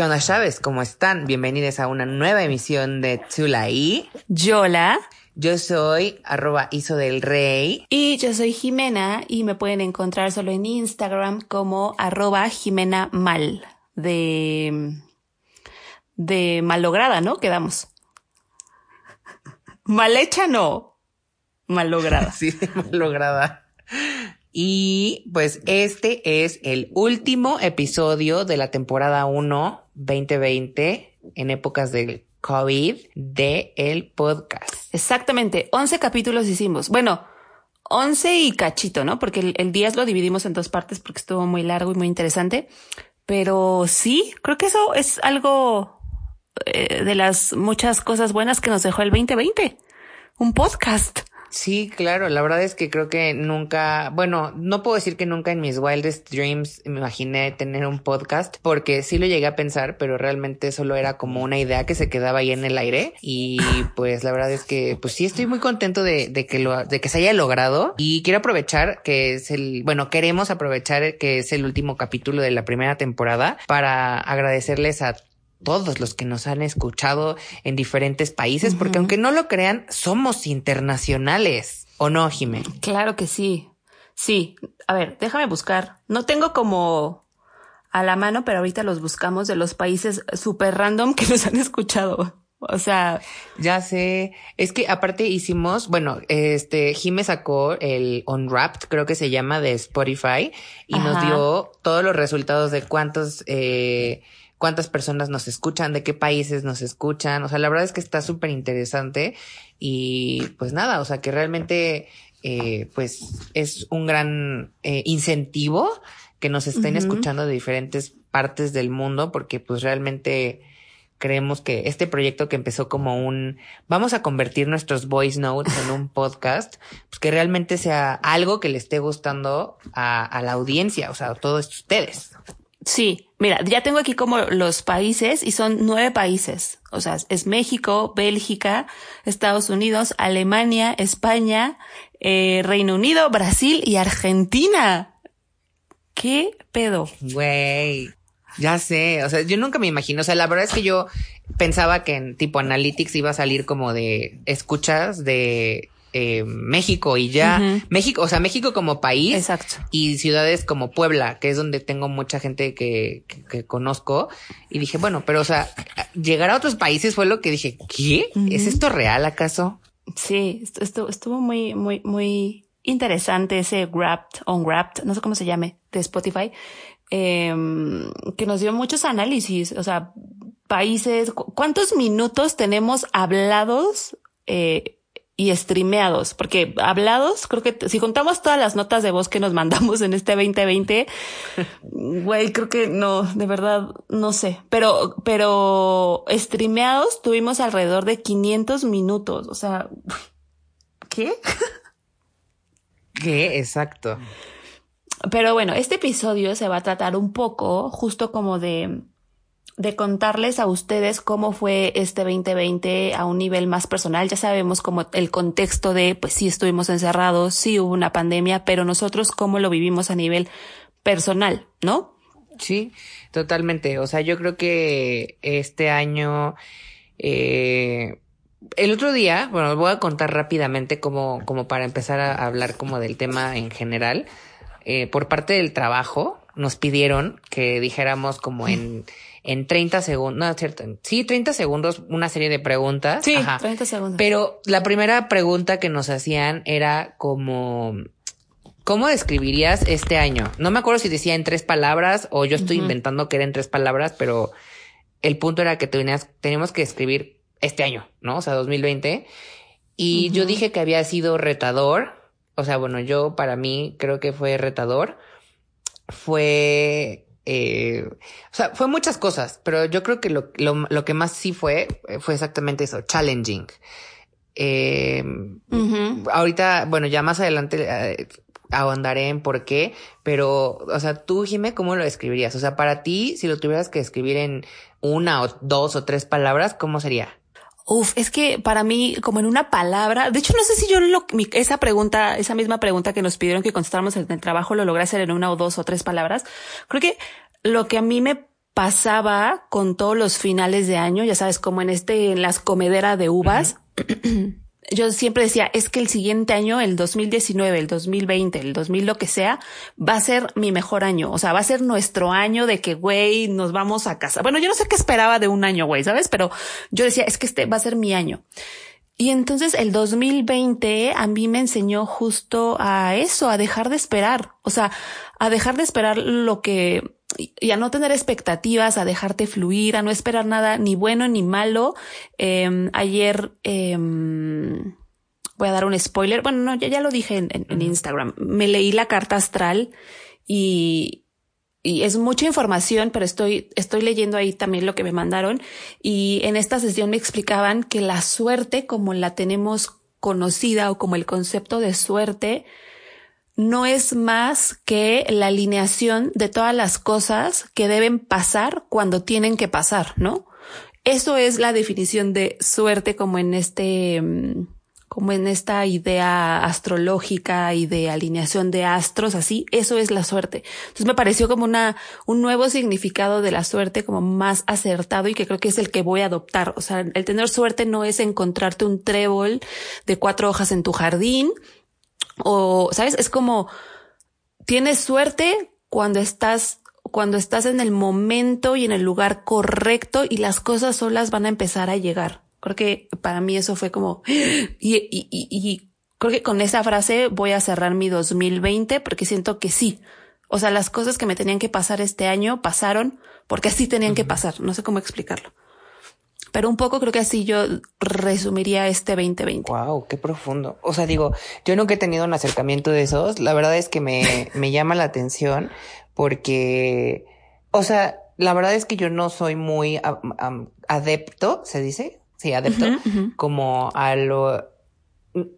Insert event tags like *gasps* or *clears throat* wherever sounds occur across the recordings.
¿Qué onda, Chávez? ¿Cómo están? Bienvenidos a una nueva emisión de Tulaí. Yola. Yo soy arroba Iso del Rey. Y yo soy Jimena y me pueden encontrar solo en Instagram como arroba Jimena Mal. De, de malograda, ¿no? Quedamos. Mal hecha no. Mal lograda. *laughs* sí, mal lograda. Y pues este es el último episodio de la temporada 1 2020 en épocas del COVID de el podcast. Exactamente, 11 capítulos hicimos. Bueno, 11 y cachito, ¿no? Porque el, el 10 lo dividimos en dos partes porque estuvo muy largo y muy interesante. Pero sí, creo que eso es algo eh, de las muchas cosas buenas que nos dejó el 2020. Un podcast. Sí, claro, la verdad es que creo que nunca, bueno, no puedo decir que nunca en mis wildest dreams me imaginé tener un podcast, porque sí lo llegué a pensar, pero realmente solo era como una idea que se quedaba ahí en el aire. Y *laughs* pues la verdad es que, pues sí estoy muy contento de, de que lo, de que se haya logrado. Y quiero aprovechar que es el, bueno, queremos aprovechar que es el último capítulo de la primera temporada para agradecerles a todos los que nos han escuchado en diferentes países, porque aunque no lo crean, somos internacionales. ¿O no, Jimé? Claro que sí. Sí. A ver, déjame buscar. No tengo como a la mano, pero ahorita los buscamos de los países super random que *laughs* nos han escuchado. O sea, ya sé. Es que aparte hicimos, bueno, este, Jime sacó el Unwrapped, creo que se llama, de Spotify, y Ajá. nos dio todos los resultados de cuántos, eh, cuántas personas nos escuchan, de qué países nos escuchan. O sea, la verdad es que está súper interesante y pues nada, o sea, que realmente eh, pues es un gran eh, incentivo que nos estén uh -huh. escuchando de diferentes partes del mundo porque pues realmente creemos que este proyecto que empezó como un vamos a convertir nuestros voice notes en un podcast, pues que realmente sea algo que le esté gustando a, a la audiencia, o sea, a todos ustedes. Sí, mira, ya tengo aquí como los países y son nueve países. O sea, es México, Bélgica, Estados Unidos, Alemania, España, eh, Reino Unido, Brasil y Argentina. ¿Qué pedo? Güey, ya sé. O sea, yo nunca me imagino. O sea, la verdad es que yo pensaba que en tipo Analytics iba a salir como de escuchas de eh, México y ya uh -huh. México, o sea, México como país Exacto. y ciudades como Puebla, que es donde tengo mucha gente que, que, que, conozco y dije, bueno, pero o sea, llegar a otros países fue lo que dije, ¿qué? Uh -huh. ¿Es esto real acaso? Sí, estuvo, estuvo muy, muy, muy interesante ese Wrapped, Unwrapped, no sé cómo se llame, de Spotify, eh, que nos dio muchos análisis, o sea, países, ¿cuántos minutos tenemos hablados? Eh, y streameados, porque hablados, creo que si contamos todas las notas de voz que nos mandamos en este 2020, *laughs* güey, creo que no, de verdad, no sé, pero, pero streameados tuvimos alrededor de 500 minutos, o sea, *laughs* ¿qué? ¿Qué? Exacto. Pero bueno, este episodio se va a tratar un poco justo como de de contarles a ustedes cómo fue este 2020 a un nivel más personal. Ya sabemos como el contexto de, pues sí estuvimos encerrados, sí hubo una pandemia, pero nosotros cómo lo vivimos a nivel personal, ¿no? Sí, totalmente. O sea, yo creo que este año, eh, el otro día, bueno, voy a contar rápidamente como, como para empezar a hablar como del tema en general. Eh, por parte del trabajo, nos pidieron que dijéramos como en *laughs* en 30 segundos, no, es cierto, sí, 30 segundos, una serie de preguntas. Sí, Ajá. 30 segundos. Pero la primera pregunta que nos hacían era como, ¿cómo describirías este año? No me acuerdo si decía en tres palabras o yo estoy uh -huh. inventando que era en tres palabras, pero el punto era que tenías, teníamos que escribir este año, ¿no? O sea, 2020. Y uh -huh. yo dije que había sido retador. O sea, bueno, yo para mí creo que fue retador. Fue Eh, o sea, fue muchas cosas, pero yo creo que lo, lo, lo que más sí fue, fue exactamente eso, challenging. Eh, Ahorita, bueno, ya más adelante eh, ahondaré en por qué, pero, o sea, tú, Jime, ¿cómo lo escribirías? O sea, para ti, si lo tuvieras que escribir en una o dos o tres palabras, ¿cómo sería? Uf, es que para mí, como en una palabra, de hecho, no sé si yo lo, esa pregunta, esa misma pregunta que nos pidieron que contestáramos en el trabajo, lo logré hacer en una o dos o tres palabras. Creo que lo que a mí me pasaba con todos los finales de año, ya sabes, como en este, en las comederas de uvas, *clears throat* yo siempre decía, es que el siguiente año, el 2019, el 2020, el 2000, lo que sea, va a ser mi mejor año. O sea, va a ser nuestro año de que, güey, nos vamos a casa. Bueno, yo no sé qué esperaba de un año, güey, ¿sabes? Pero yo decía, es que este va a ser mi año. Y entonces el 2020 a mí me enseñó justo a eso, a dejar de esperar. O sea, a dejar de esperar lo que y a no tener expectativas, a dejarte fluir, a no esperar nada ni bueno ni malo. Em, ayer em, voy a dar un spoiler. Bueno, no, ya, ya lo dije en, Instagram. Me leí la carta astral y, y es mucha información, pero estoy, estoy leyendo ahí también lo que me mandaron. Y en esta sesión me explicaban que la suerte, como la tenemos conocida o como el concepto de suerte, no es más que la alineación de todas las cosas que deben pasar cuando tienen que pasar, ¿no? Eso es la definición de suerte como en este, mm, como en esta idea astrológica y de alineación de astros, así, eso es la suerte. Entonces me pareció como una, un nuevo significado de la suerte como más acertado y que creo que es el que voy a adoptar. O sea, el tener suerte no es encontrarte un trébol de cuatro hojas en tu jardín, o, ¿sabes? Es como, tienes suerte cuando estás, cuando estás en el momento y en el lugar correcto y las cosas solas van a empezar a llegar. Creo que para mí eso fue como, *gasps* y, y, y, y creo que con esa frase voy a cerrar mi 2020 porque siento que sí. O sea, las cosas que me tenían que pasar este año pasaron porque así tenían que pasar. No sé cómo explicarlo. Pero un poco creo que así yo resumiría este 2020. Wow, qué profundo. O sea, digo, yo nunca he tenido un acercamiento de esos. La verdad es que me, *laughs* me llama la atención porque, o sea, la verdad es que yo no soy muy adepto, ¿se dice? Sí, adepto, como a lo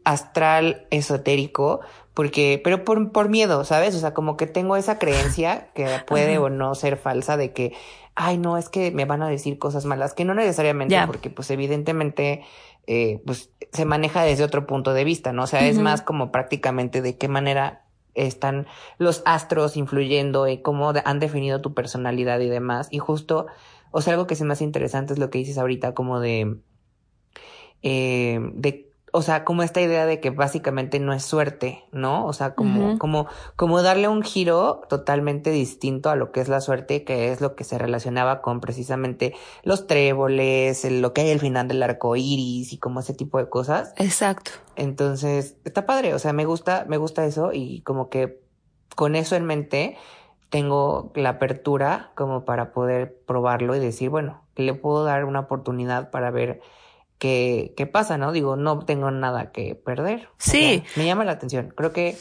astral esotérico, porque, pero por, por miedo, ¿sabes? O sea, como que tengo esa creencia que puede o no ser falsa de que ay, no, es que me van a decir cosas malas, que no necesariamente, porque pues evidentemente, eh, pues se maneja desde otro punto de vista, ¿no? O sea, es más como prácticamente de qué manera están los astros influyendo y cómo han definido tu personalidad y demás. Y justo, o sea, algo que es más interesante es lo que dices ahorita, como de, eh, de o sea, como esta idea de que básicamente no es suerte, ¿no? O sea, como, como, como darle un giro totalmente distinto a lo que es la suerte, que es lo que se relacionaba con precisamente los tréboles, lo que hay al final del arco iris y como ese tipo de cosas. Exacto. Entonces, está padre, o sea, me gusta, me gusta eso y como que con eso en mente tengo la apertura como para poder probarlo y decir, bueno, le puedo dar una oportunidad para ver qué, qué pasa, ¿no? Digo, no tengo nada que perder. Sí. me llama la atención. Creo que,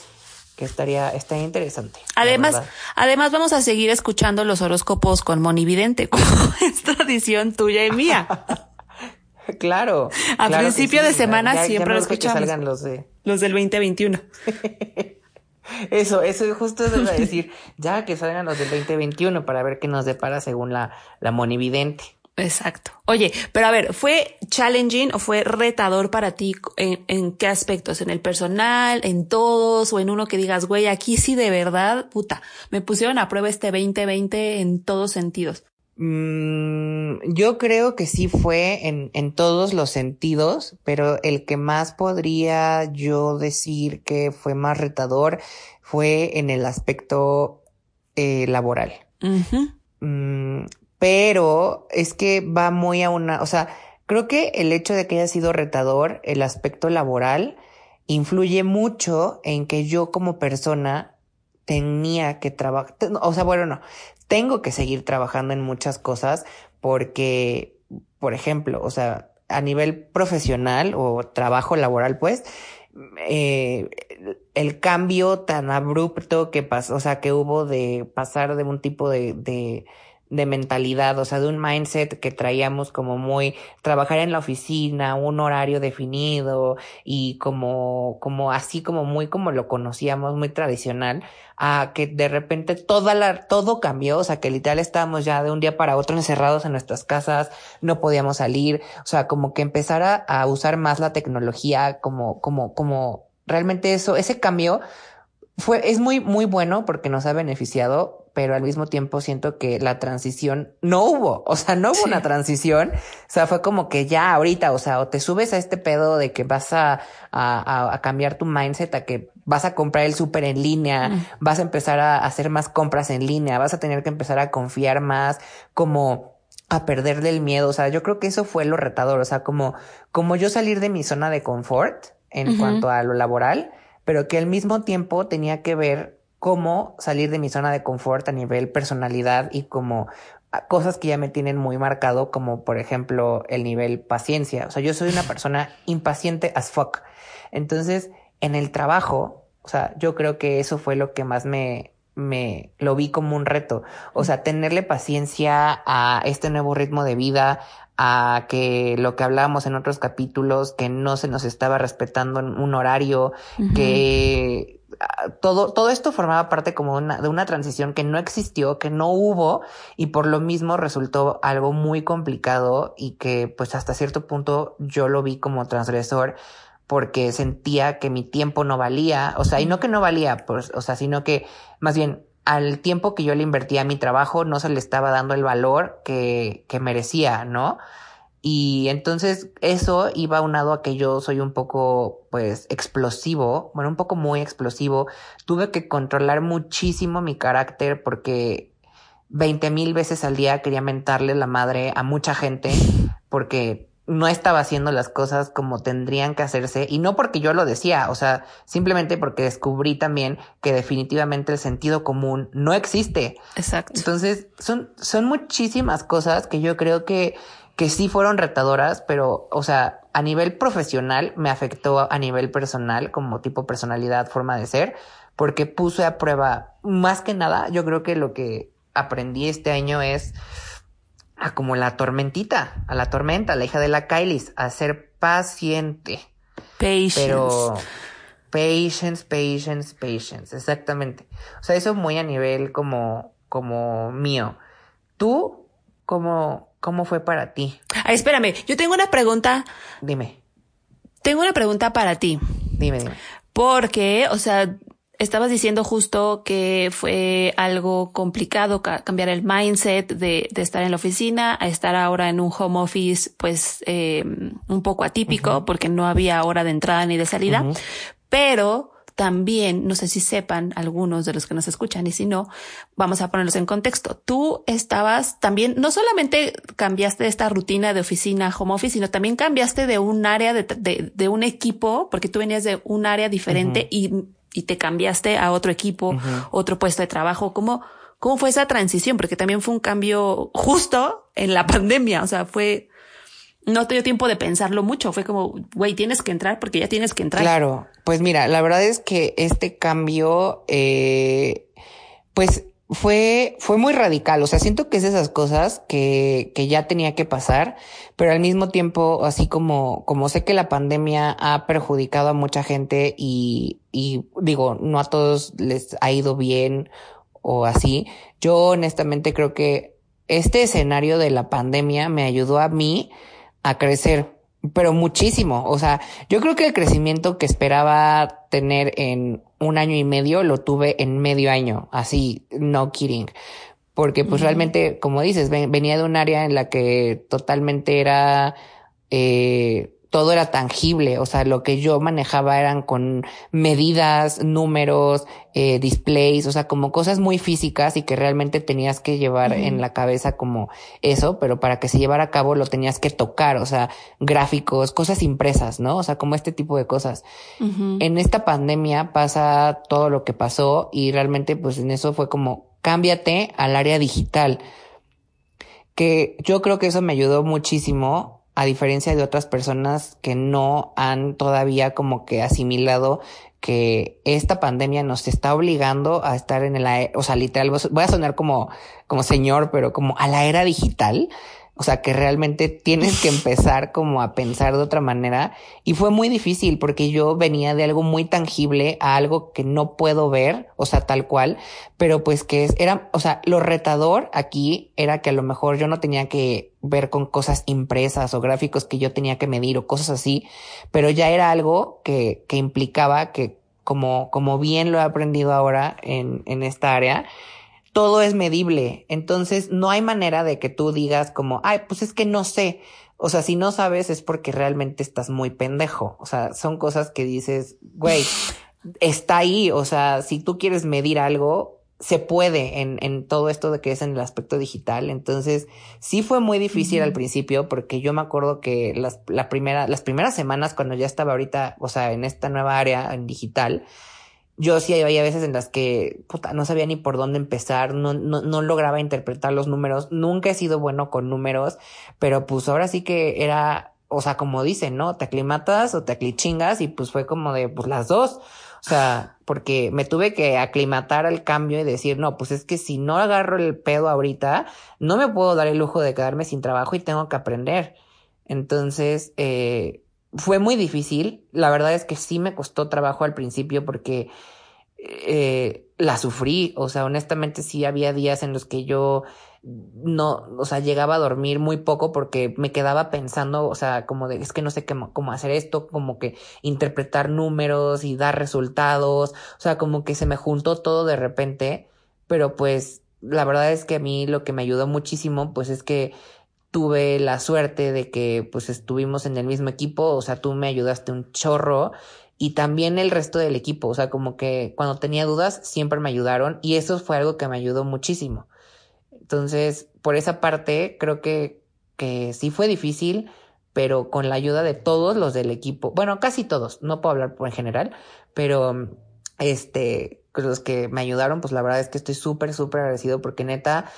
que estaría, estaría interesante. Además, además vamos a seguir escuchando los horóscopos con Monividente, *laughs* como es tradición tuya y mía. *laughs* claro. A principio de semana siempre lo escuchamos. Que salgan los de... Los del 2021. *laughs* Eso, eso justo eso iba a decir, ya que salgan los del 2021 para ver qué nos depara según la, la monividente. Exacto. Oye, pero a ver, ¿fue challenging o fue retador para ti en, qué aspectos? ¿En el personal, en todos o en uno que digas, güey, aquí sí de verdad, puta, me pusieron a prueba este 2020 en todos sentidos? Mm, yo creo que sí fue en, en todos los sentidos, pero el que más podría yo decir que fue más retador fue en el aspecto eh, laboral pero es que va muy a una, o sea, creo que el hecho de que haya sido retador, el aspecto laboral, influye mucho en que yo como persona tenía que trabajar, o sea, bueno, no, tengo que seguir trabajando en muchas cosas porque, por ejemplo, o sea, a nivel profesional o trabajo laboral, pues, eh, el cambio tan abrupto que pasó, o sea, que hubo de pasar de un tipo de, de, de mentalidad, o sea, de un mindset que traíamos como muy trabajar en la oficina, un horario definido y como, como así como muy como lo conocíamos, muy tradicional, a que de repente toda la, todo cambió, o sea, que literal estábamos ya de un día para otro encerrados en nuestras casas, no podíamos salir, o sea, como que empezara a usar más la tecnología, como, como, como realmente eso, ese cambio fue, es muy, muy bueno porque nos ha beneficiado, pero al mismo tiempo siento que la transición no hubo, o sea, no hubo una transición, o sea, fue como que ya ahorita, o sea, o te subes a este pedo de que vas a, a, a cambiar tu mindset, a que vas a comprar el súper en línea, mm. vas a empezar a hacer más compras en línea, vas a tener que empezar a confiar más, como a perderle el miedo, o sea, yo creo que eso fue lo retador, o sea, como, como yo salir de mi zona de confort en cuanto a lo laboral, pero que al mismo tiempo tenía que ver cómo salir de mi zona de confort a nivel personalidad y como cosas que ya me tienen muy marcado, como por ejemplo el nivel paciencia. O sea, yo soy una persona impaciente as fuck. Entonces, en el trabajo, o sea, yo creo que eso fue lo que más me, me lo vi como un reto. O sea, tenerle paciencia a este nuevo ritmo de vida, a que lo que hablábamos en otros capítulos, que no se nos estaba respetando un horario, que ah, todo, todo esto formaba parte como una, de una transición que no existió, que no hubo y por lo mismo resultó algo muy complicado y que pues hasta cierto punto yo lo vi como transgresor porque sentía que mi tiempo no valía, o sea, y no que no valía, pues, o sea, sino que más bien al tiempo que yo le invertía a mi trabajo no se le estaba dando el valor que, que merecía, ¿no? Y entonces eso iba aunado a que yo soy un poco, pues, explosivo, bueno, un poco muy explosivo. Tuve que controlar muchísimo mi carácter porque veinte mil veces al día quería mentarle la madre a mucha gente porque no estaba haciendo las cosas como tendrían que hacerse y no porque yo lo decía, o sea, simplemente porque descubrí también que definitivamente el sentido común no existe. Exacto. Entonces, son, son muchísimas cosas que yo creo que, que sí fueron retadoras, pero, o sea, a nivel profesional me afectó a nivel personal, como tipo personalidad, forma de ser, porque puse a prueba, más que nada, yo creo que lo que aprendí este año es, a como la tormentita, a la tormenta, la hija de la Kylie, a ser paciente. Patience. Pero patience, patience, patience, exactamente. O sea, eso muy a nivel como, como mío. ¿Tú cómo, cómo fue para ti? Ay, espérame, yo tengo una pregunta. Dime. Tengo una pregunta para ti. Dime, dime. Porque, o sea, estabas diciendo justo que fue algo complicado cambiar el mindset de, de, estar en la oficina a estar ahora en un home office, pues eh, un poco atípico porque no había hora de entrada ni de salida, pero también, no sé si sepan algunos de los que nos escuchan y si no, vamos a ponerlos en contexto. Tú estabas también, no solamente cambiaste esta rutina de oficina home office, sino también cambiaste de un área de, de, de un equipo, porque tú venías de un área diferente y y te cambiaste a otro equipo, otro puesto de trabajo. ¿Cómo, ¿Cómo fue esa transición? Porque también fue un cambio justo en la *laughs* pandemia. O sea, fue, no te dio tiempo de pensarlo mucho. Fue como, güey, tienes que entrar porque ya tienes que entrar. Claro. Pues mira, la verdad es que este cambio, eh, pues fue, fue muy radical. O sea, siento que es esas cosas que, que ya tenía que pasar, pero al mismo tiempo, así como, como sé que la pandemia ha perjudicado a mucha gente y, y digo, no a todos les ha ido bien o así, yo honestamente creo que este escenario de la pandemia me ayudó a mí a crecer pero muchísimo. O sea, yo creo que el crecimiento que esperaba tener en un año y medio lo tuve en medio año, así, no kidding. Porque pues realmente, como dices, venía de un área en la que totalmente era eh, todo era tangible, o sea, lo que yo manejaba eran con medidas, números, eh, displays, o sea, como cosas muy físicas y que realmente tenías que llevar en la cabeza como eso, pero para que se llevara a cabo lo tenías que tocar, o sea, gráficos, cosas impresas, ¿no? O sea, como este tipo de cosas. En esta pandemia pasa todo lo que pasó y realmente pues en eso fue como cámbiate al área digital que yo creo que eso me ayudó muchísimo a diferencia de otras personas que no han todavía como que asimilado que esta pandemia nos está obligando a estar en el, o sea, literal, voy a sonar como, como señor, pero como a la era digital. O sea, que realmente tienes que *laughs* empezar como a pensar de otra manera. Y fue muy difícil porque yo venía de algo muy tangible a algo que no puedo ver, o sea, tal cual, pero pues que era, o sea, lo retador aquí era que a lo mejor yo no tenía que ver con cosas impresas o gráficos que yo tenía que medir o cosas así, pero ya era algo que, que implicaba que como, como bien lo he aprendido ahora en, en esta área, todo es medible. Entonces, no hay manera de que tú digas como, ay, pues es que no sé. O sea, si no sabes es porque realmente estás muy pendejo. O sea, son cosas que dices, güey, está ahí. O sea, si tú quieres medir algo, se puede en, en todo esto de que es en el aspecto digital. Entonces, sí fue muy difícil al principio porque yo me acuerdo que las, la primera, las primeras semanas cuando ya estaba ahorita, o sea, en esta nueva área en digital, yo sí había veces en las que puta, no sabía ni por dónde empezar, no, no, no lograba interpretar los números, nunca he sido bueno con números, pero pues ahora sí que era, o sea, como dicen, ¿no? Te aclimatas o te aclichingas y pues fue como de, pues las dos. O sea, porque me tuve que aclimatar al cambio y decir, no, pues es que si no agarro el pedo ahorita, no me puedo dar el lujo de quedarme sin trabajo y tengo que aprender. Entonces, eh, fue muy difícil. La verdad es que sí me costó trabajo al principio porque eh, la sufrí. O sea, honestamente sí había días en los que yo no, o sea, llegaba a dormir muy poco porque me quedaba pensando, o sea, como de, es que no sé cómo, cómo hacer esto, como que interpretar números y dar resultados. O sea, como que se me juntó todo de repente. Pero pues, la verdad es que a mí lo que me ayudó muchísimo, pues es que tuve la suerte de que pues estuvimos en el mismo equipo, o sea, tú me ayudaste un chorro y también el resto del equipo, o sea, como que cuando tenía dudas siempre me ayudaron y eso fue algo que me ayudó muchísimo. Entonces, por esa parte, creo que, que sí fue difícil, pero con la ayuda de todos los del equipo, bueno, casi todos, no puedo hablar por en general, pero este, los que me ayudaron, pues la verdad es que estoy súper, súper agradecido porque neta,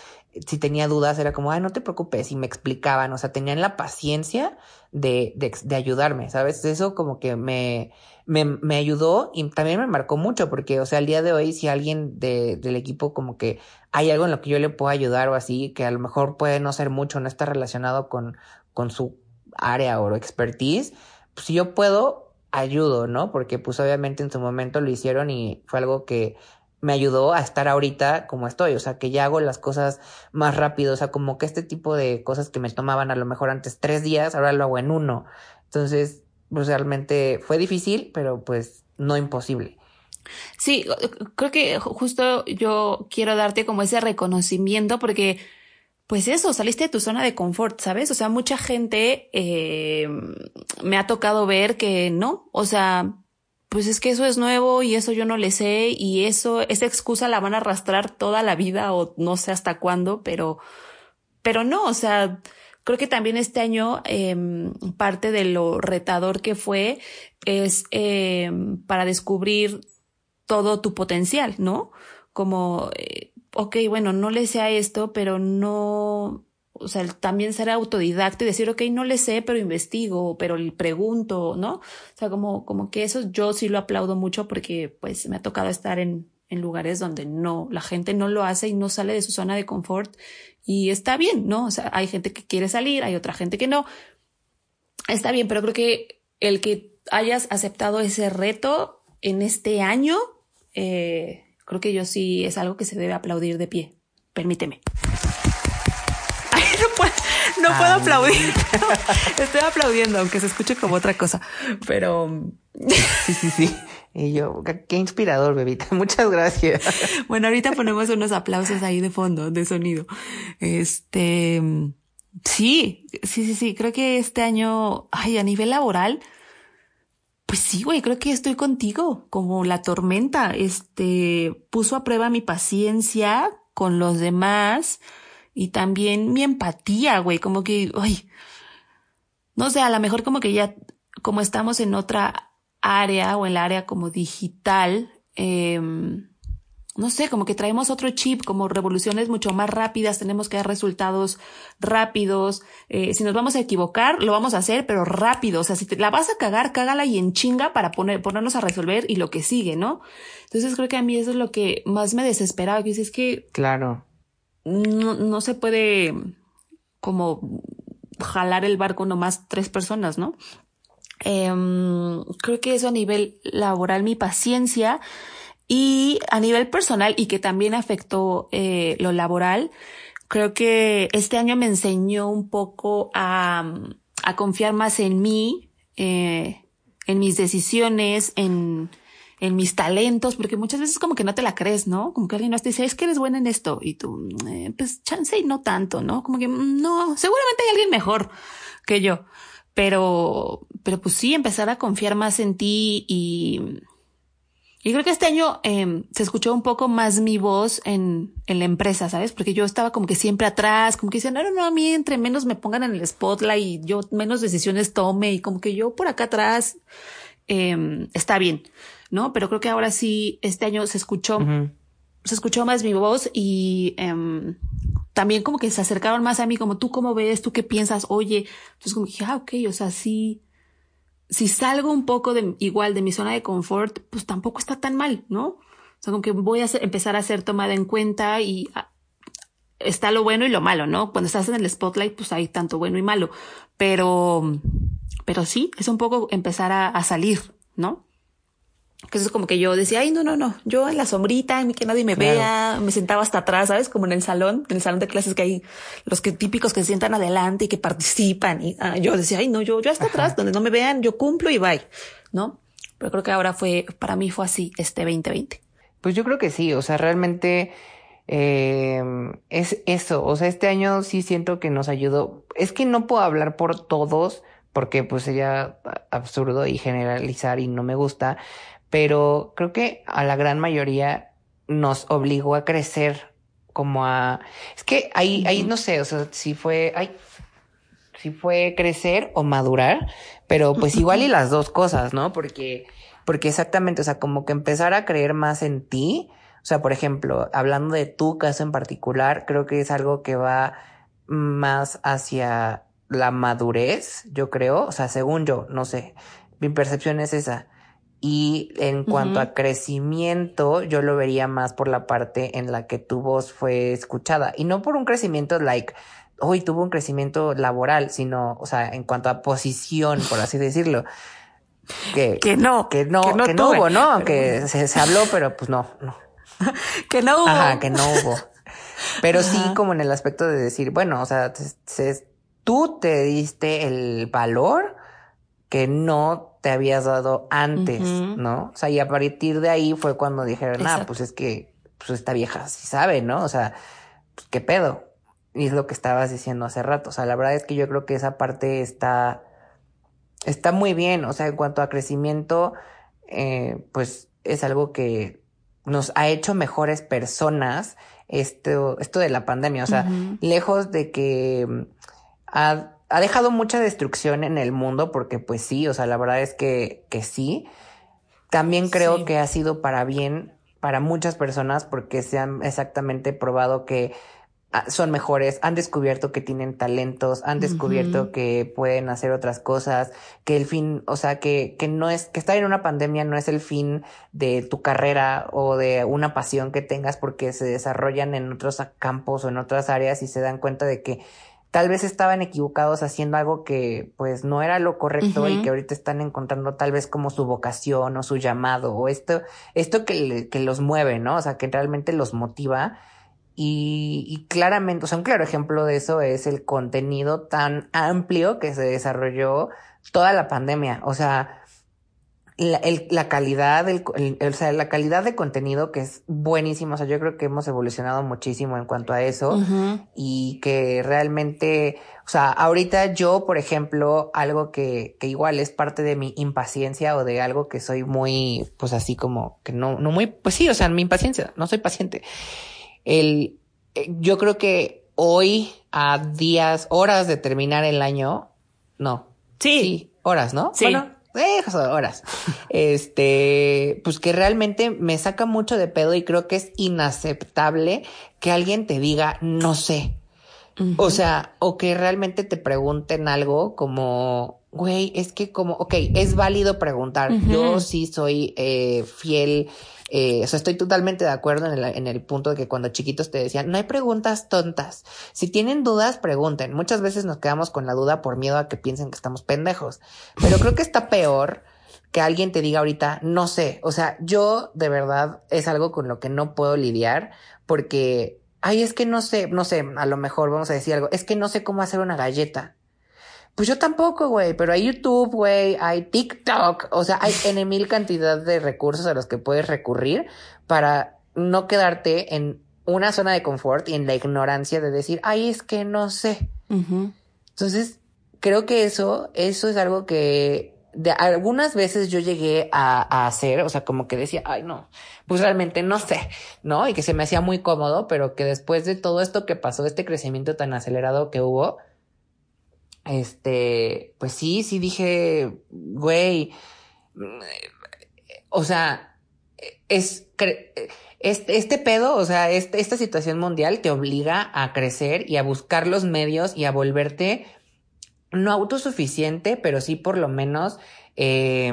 si tenía dudas, era como, ay, no te preocupes, y me explicaban, o sea, tenían la paciencia de, de, de ayudarme, ¿sabes? Eso como que me, me, me, ayudó y también me marcó mucho, porque, o sea, al día de hoy, si alguien de, del equipo como que hay algo en lo que yo le puedo ayudar o así, que a lo mejor puede no ser mucho, no está relacionado con, con su área o expertise, pues si yo puedo, ayudo, ¿no? Porque pues obviamente en su momento lo hicieron y fue algo que me ayudó a estar ahorita como estoy, o sea, que ya hago las cosas más rápido, o sea, como que este tipo de cosas que me tomaban a lo mejor antes tres días, ahora lo hago en uno. Entonces, pues realmente fue difícil, pero pues no imposible. Sí, creo que justo yo quiero darte como ese reconocimiento porque, pues eso, saliste de tu zona de confort, ¿sabes? O sea, mucha gente eh, me ha tocado ver que no, o sea, pues es que eso es nuevo y eso yo no le sé y eso, esa excusa la van a arrastrar toda la vida o no sé hasta cuándo, pero, pero no, o sea, creo que también este año eh, parte de lo retador que fue es eh, para descubrir todo tu potencial, ¿no? Como, eh, ok, bueno, no le sé a esto, pero no, o sea, también ser autodidacta y decir, ok, no le sé, pero investigo, pero le pregunto, ¿no? O sea, como, como que eso yo sí lo aplaudo mucho porque pues me ha tocado estar en, en lugares donde no, la gente no lo hace y no sale de su zona de confort y está bien, ¿no? O sea, hay gente que quiere salir, hay otra gente que no. Está bien, pero creo que el que hayas aceptado ese reto en este año, eh, creo que yo sí es algo que se debe aplaudir de pie. Permíteme no puedo aplaudir. *laughs* Estoy aplaudiendo, aunque se escuche como otra cosa. Pero. Sí, sí, sí. Y yo, qué inspirador, bebita. *laughs* Muchas gracias. *laughs* Bueno, ahorita ponemos unos aplausos ahí de fondo, de sonido. Este. Sí, sí, sí, sí. Creo que este año, ay, a nivel laboral, pues sí, güey, creo que estoy contigo, como la tormenta. Este puso a prueba mi paciencia con los demás y también mi empatía, güey, como que, ay, no sé, a lo mejor como que ya, como estamos en otra área o en el área como digital, eh, no sé, como que traemos otro chip, como revoluciones mucho más rápidas, tenemos que dar resultados rápidos. Eh, si nos vamos a equivocar, lo vamos a hacer, pero rápido. O sea, si te la vas a cagar, cágala y en chinga para poner, ponernos a resolver y lo que sigue, ¿no? Entonces creo que a mí eso es lo que más me desesperaba, que es que. Claro. No, no se puede como jalar el barco nomás tres personas, ¿no? Em, creo que eso a nivel laboral, mi paciencia y a nivel personal y que también afectó eh, lo laboral, creo que este año me enseñó un poco a, a confiar más en mí, eh, en mis decisiones, en, en mis talentos, porque muchas veces como que no te la crees, ¿no? Como que alguien te dice, es que eres buena en esto, y tú, eh, pues chance y no tanto, ¿no? Como que mm, no, seguramente hay alguien mejor que yo, pero, pero pues sí, empezar a confiar más en ti y, y creo que este año eh, se escuchó un poco más mi voz en, en la empresa, ¿sabes? Porque yo estaba como que siempre atrás, como que decían, no, no, a mí entre menos me pongan en el spotlight y yo menos decisiones tome y como que yo por acá atrás eh, está bien, ¿no? Pero creo que ahora sí, este año se escuchó, se escuchó más mi voz y eh, también como que se acercaron más a mí, como tú cómo ves, tú qué piensas, oye, entonces como dije, ah, ok, o sea, sí si salgo un poco de igual de mi zona de confort, pues tampoco está tan mal, ¿no? O sea, como que voy a empezar a ser tomada en cuenta y ah, está lo bueno y lo malo, ¿no? Cuando estás en el spotlight, pues hay tanto bueno y malo, pero, pero sí, es un poco empezar a, a salir, ¿no? Que eso es como que yo decía, ay, no, no, no, yo en la sombrita, en que nadie me vea, me sentaba hasta atrás, ¿sabes? Como en el salón, en el salón de clases que hay los que típicos que se sientan adelante y que participan. Y ah, yo decía, ay, no, yo, yo hasta atrás, donde no me vean, yo cumplo y bye, ¿no? Pero creo que ahora fue, para mí fue así, este 2020. Pues yo creo que sí, o sea, realmente eh, es eso, o sea, este año sí siento que nos ayudó. Es que no puedo hablar por todos, porque pues sería absurdo y generalizar y no me gusta, pero creo que a la gran mayoría nos obligó a crecer como a es que ahí ahí no sé o sea si fue ay si fue crecer o madurar pero pues igual y las dos cosas no porque porque exactamente o sea como que empezar a creer más en ti o sea por ejemplo hablando de tu caso en particular creo que es algo que va más hacia la madurez yo creo o sea según yo no sé mi percepción es esa y en cuanto a crecimiento, yo lo vería más por la parte en la que tu voz fue escuchada. Y no por un crecimiento like, hoy tuvo un crecimiento laboral, sino, o sea, en cuanto a posición, por así decirlo. Que, que no, que no, que no, que no hubo, ¿no? Aunque se, se, habló, pero pues no, no. *laughs* que no hubo. Ajá, que no hubo. Pero sí como en el aspecto de decir, bueno, o sea, se, tú te diste el valor que no te habías dado antes, ¿no? O sea, y a partir de ahí fue cuando dijeron, ah, pues es que pues esta vieja sí sabe, ¿no? O sea, pues qué pedo. Y es lo que estabas diciendo hace rato. O sea, la verdad es que yo creo que esa parte está, está muy bien. O sea, en cuanto a crecimiento, eh, pues es algo que nos ha hecho mejores personas esto, esto de la pandemia. O sea, lejos de que mm, ha ha dejado mucha destrucción en el mundo porque pues sí, o sea, la verdad es que, que sí. También creo que ha sido para bien para muchas personas porque se han exactamente probado que ah, son mejores, han descubierto que tienen talentos, han descubierto que pueden hacer otras cosas, que el fin, o sea, que, que no es, que estar en una pandemia no es el fin de tu carrera o de una pasión que tengas porque se desarrollan en otros campos o en otras áreas y se dan cuenta de que tal vez estaban equivocados haciendo algo que pues no era lo correcto y que ahorita están encontrando tal vez como su vocación o su llamado o esto, esto que, que los mueve, ¿no? O sea, que realmente los motiva. Y, y, claramente, o sea, un claro ejemplo de eso es el contenido tan amplio que se desarrolló toda la pandemia. O sea, la, el, la calidad del, o sea, la calidad de contenido que es buenísimo. O sea, yo creo que hemos evolucionado muchísimo en cuanto a eso y que realmente, o sea, ahorita yo, por ejemplo, algo que, que igual es parte de mi impaciencia o de algo que soy muy, pues así como que no, no muy, pues sí, o sea, mi impaciencia, no soy paciente. El, eh, yo creo que hoy a días, horas de terminar el año, no. Sí. horas, ¿no? Sí. Eh, horas. Este, pues que realmente me saca mucho de pedo y creo que es inaceptable que alguien te diga, no sé. O sea, o que realmente te pregunten algo como, güey, es que como, ok, es válido preguntar. Yo sí soy eh, fiel eh, estoy totalmente de acuerdo en el, en el punto de que cuando chiquitos te decían, no hay preguntas tontas. Si tienen dudas, pregunten. Muchas veces nos quedamos con la duda por miedo a que piensen que estamos pendejos. Pero creo que está peor que alguien te diga ahorita, no sé. O sea, yo de verdad es algo con lo que no puedo lidiar porque, ay, es que no sé, no sé, a lo mejor vamos a decir algo, es que no sé cómo hacer una galleta. Pues yo tampoco, güey, pero hay YouTube, güey, hay TikTok, o sea, hay *laughs* en mil cantidad de recursos a los que puedes recurrir para no quedarte en una zona de confort y en la ignorancia de decir, ay, es que no sé. Entonces, creo que eso, eso es algo que de algunas veces yo llegué a, a, hacer, o sea, como que decía, ay, no, pues realmente no sé, ¿no? Y que se me hacía muy cómodo, pero que después de todo esto que pasó, este crecimiento tan acelerado que hubo, este, pues sí, sí dije, güey, o sea, es, este, este pedo, o sea, este, esta situación mundial te obliga a crecer y a buscar los medios y a volverte no autosuficiente, pero sí por lo menos, eh,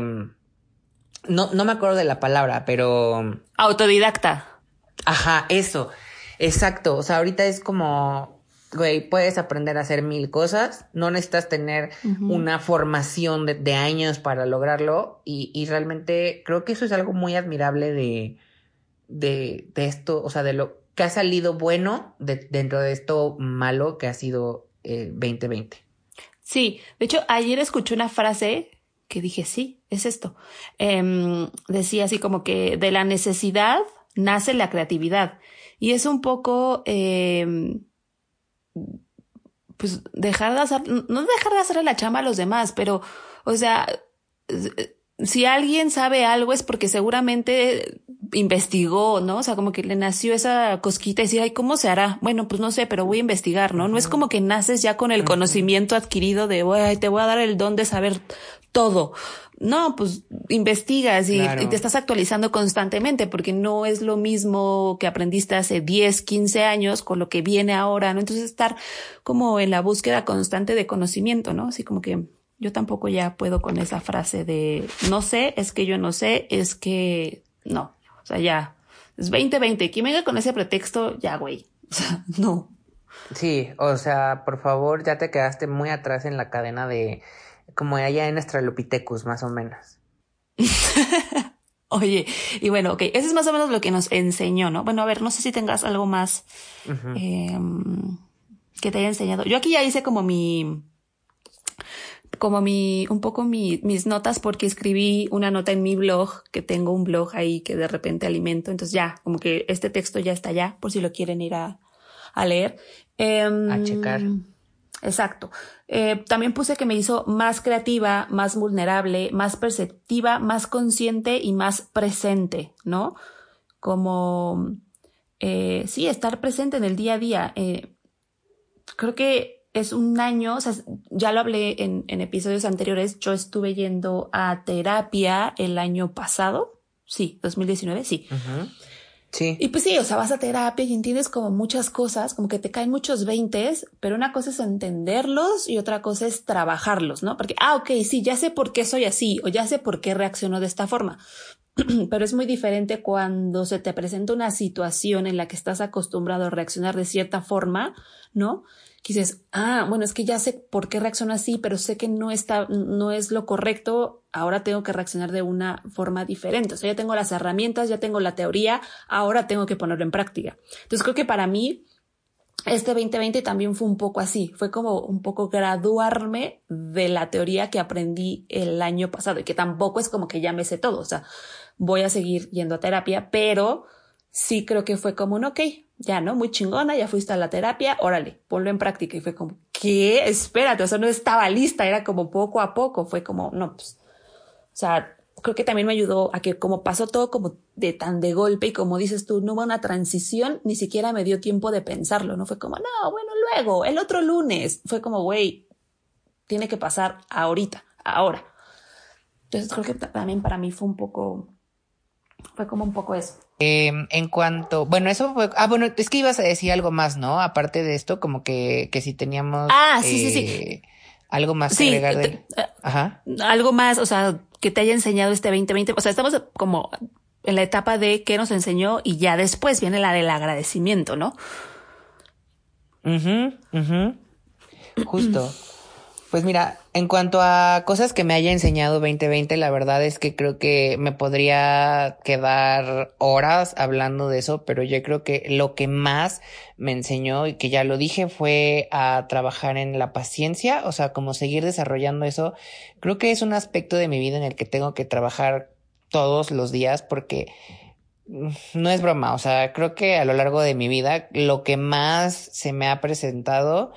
no, no me acuerdo de la palabra, pero... Autodidacta. Ajá, eso. Exacto. O sea, ahorita es como, güey, puedes aprender a hacer mil cosas, no necesitas tener una formación de, años para lograrlo y, y, realmente creo que eso es algo muy admirable de, de, de esto, o sea, de lo que ha salido bueno de, dentro de esto malo que ha sido eh, 2020. Sí, de hecho, ayer escuché una frase que dije, sí, es esto. Eh, decía así como que de la necesidad nace la creatividad. Y es un poco... Eh, pues dejar de hacer, no dejar de hacerle la chamba a los demás, pero, o sea, si alguien sabe algo es porque seguramente investigó, ¿no? O sea, como que le nació esa cosquita y decir, ay, ¿cómo se hará? Bueno, pues no sé, pero voy a investigar, ¿no? No es como que naces ya con el conocimiento adquirido de, ay, te voy a dar el don de saber todo. No, pues investigas y, te estás actualizando constantemente porque no es lo mismo que aprendiste hace 10, 15 años con lo que viene ahora, ¿no? Entonces estar como en la búsqueda constante de conocimiento, ¿no? Así como que yo tampoco ya puedo con esa frase de no sé, es que yo no sé, es que no. O sea, ya es 2020. Quien venga con ese pretexto, ya, güey. O sea, no. Sí, o sea, por favor, ya te quedaste muy atrás en la cadena de como allá en Australopithecus, más o menos. *laughs* Oye, y bueno, ok, eso es más o menos lo que nos enseñó, ¿no? Bueno, a ver, no sé si tengas algo más em, que te haya enseñado. Yo aquí ya hice como mi, como mi, un poco mi, mis notas porque escribí una nota en mi blog, que tengo un blog ahí que de repente alimento, entonces ya, como que este texto ya está allá, por si lo quieren ir a, a leer. a checar. Exacto. Eh, también puse que me hizo más creativa, más vulnerable, más perceptiva, más consciente y más presente, ¿no? Como, eh, sí, estar presente en el día a día. Eh, creo que es un año, o sea, ya lo hablé en episodios anteriores, yo estuve yendo a terapia el año pasado, sí, 2019, sí. Sí. Y pues sí, o sea, vas a terapia y entiendes como muchas cosas, como que te caen muchos veintes, pero una cosa es entenderlos y otra cosa es trabajarlos, ¿no? Porque, ah, ok, sí, ya sé por qué soy así o ya sé por qué reacciono de esta forma. *clears throat* pero es muy diferente cuando se te presenta una situación en la que estás acostumbrado a reaccionar de cierta forma, ¿no? Ah, bueno, es que ya sé por qué reacciono así, pero sé que no está, no es lo correcto, ahora tengo que reaccionar de una forma diferente. O sea, ya tengo las herramientas, ya tengo la teoría, ahora tengo que ponerlo en práctica. Entonces creo que para mí, este 2020 también fue un poco así, fue como un poco graduarme de la teoría que aprendí el año pasado y que tampoco es como que ya me sé todo, o sea, voy a seguir yendo a terapia, pero sí creo que fue como un, ok, ya, ¿no? Muy chingona, ya fuiste a la terapia, órale, ponlo en práctica. Y fue como, ¿qué? Espérate, o sea, no estaba lista, era como poco a poco, fue como, no, pues, o sea, creo que también me ayudó a que como pasó todo como de tan de golpe y como dices tú, no hubo una transición, ni siquiera me dio tiempo de pensarlo, ¿no? Fue como, no, bueno, luego, el otro lunes, fue como, güey, tiene que pasar ahorita, ahora. Entonces creo que también para mí fue un poco, fue como un poco eso. Em, en cuanto, bueno, eso fue, ah, bueno, es que ibas a decir algo más, ¿no? Aparte de esto, como que, que si teníamos. Ah, sí, sí, sí. Eh, algo más que agregar de... Eh, Ajá. Algo más, o sea, que te haya enseñado este 2020. O sea, estamos como en la etapa de qué nos enseñó y ya después viene la del agradecimiento, ¿no? Mhm, mhm. Justo. Pues mira, en cuanto a cosas que me haya enseñado 2020, la verdad es que creo que me podría quedar horas hablando de eso, pero yo creo que lo que más me enseñó y que ya lo dije fue a trabajar en la paciencia, o sea, como seguir desarrollando eso. Creo que es un aspecto de mi vida en el que tengo que trabajar todos los días porque no es broma, o sea, creo que a lo largo de mi vida lo que más se me ha presentado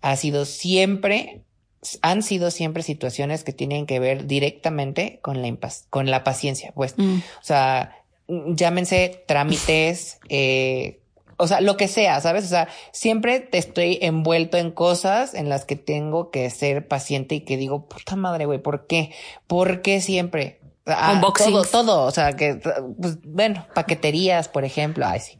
ha sido siempre han sido siempre situaciones que tienen que ver directamente con la, con la paciencia, pues. Mm. O sea, llámense trámites, eh, o sea, lo que sea, ¿sabes? O sea, siempre te estoy envuelto en cosas en las que tengo que ser paciente y que digo, puta madre, güey, ¿por qué? ¿Por qué siempre? Ah, todo, todo, o sea, que, pues, bueno, paqueterías, por ejemplo, ay, sí.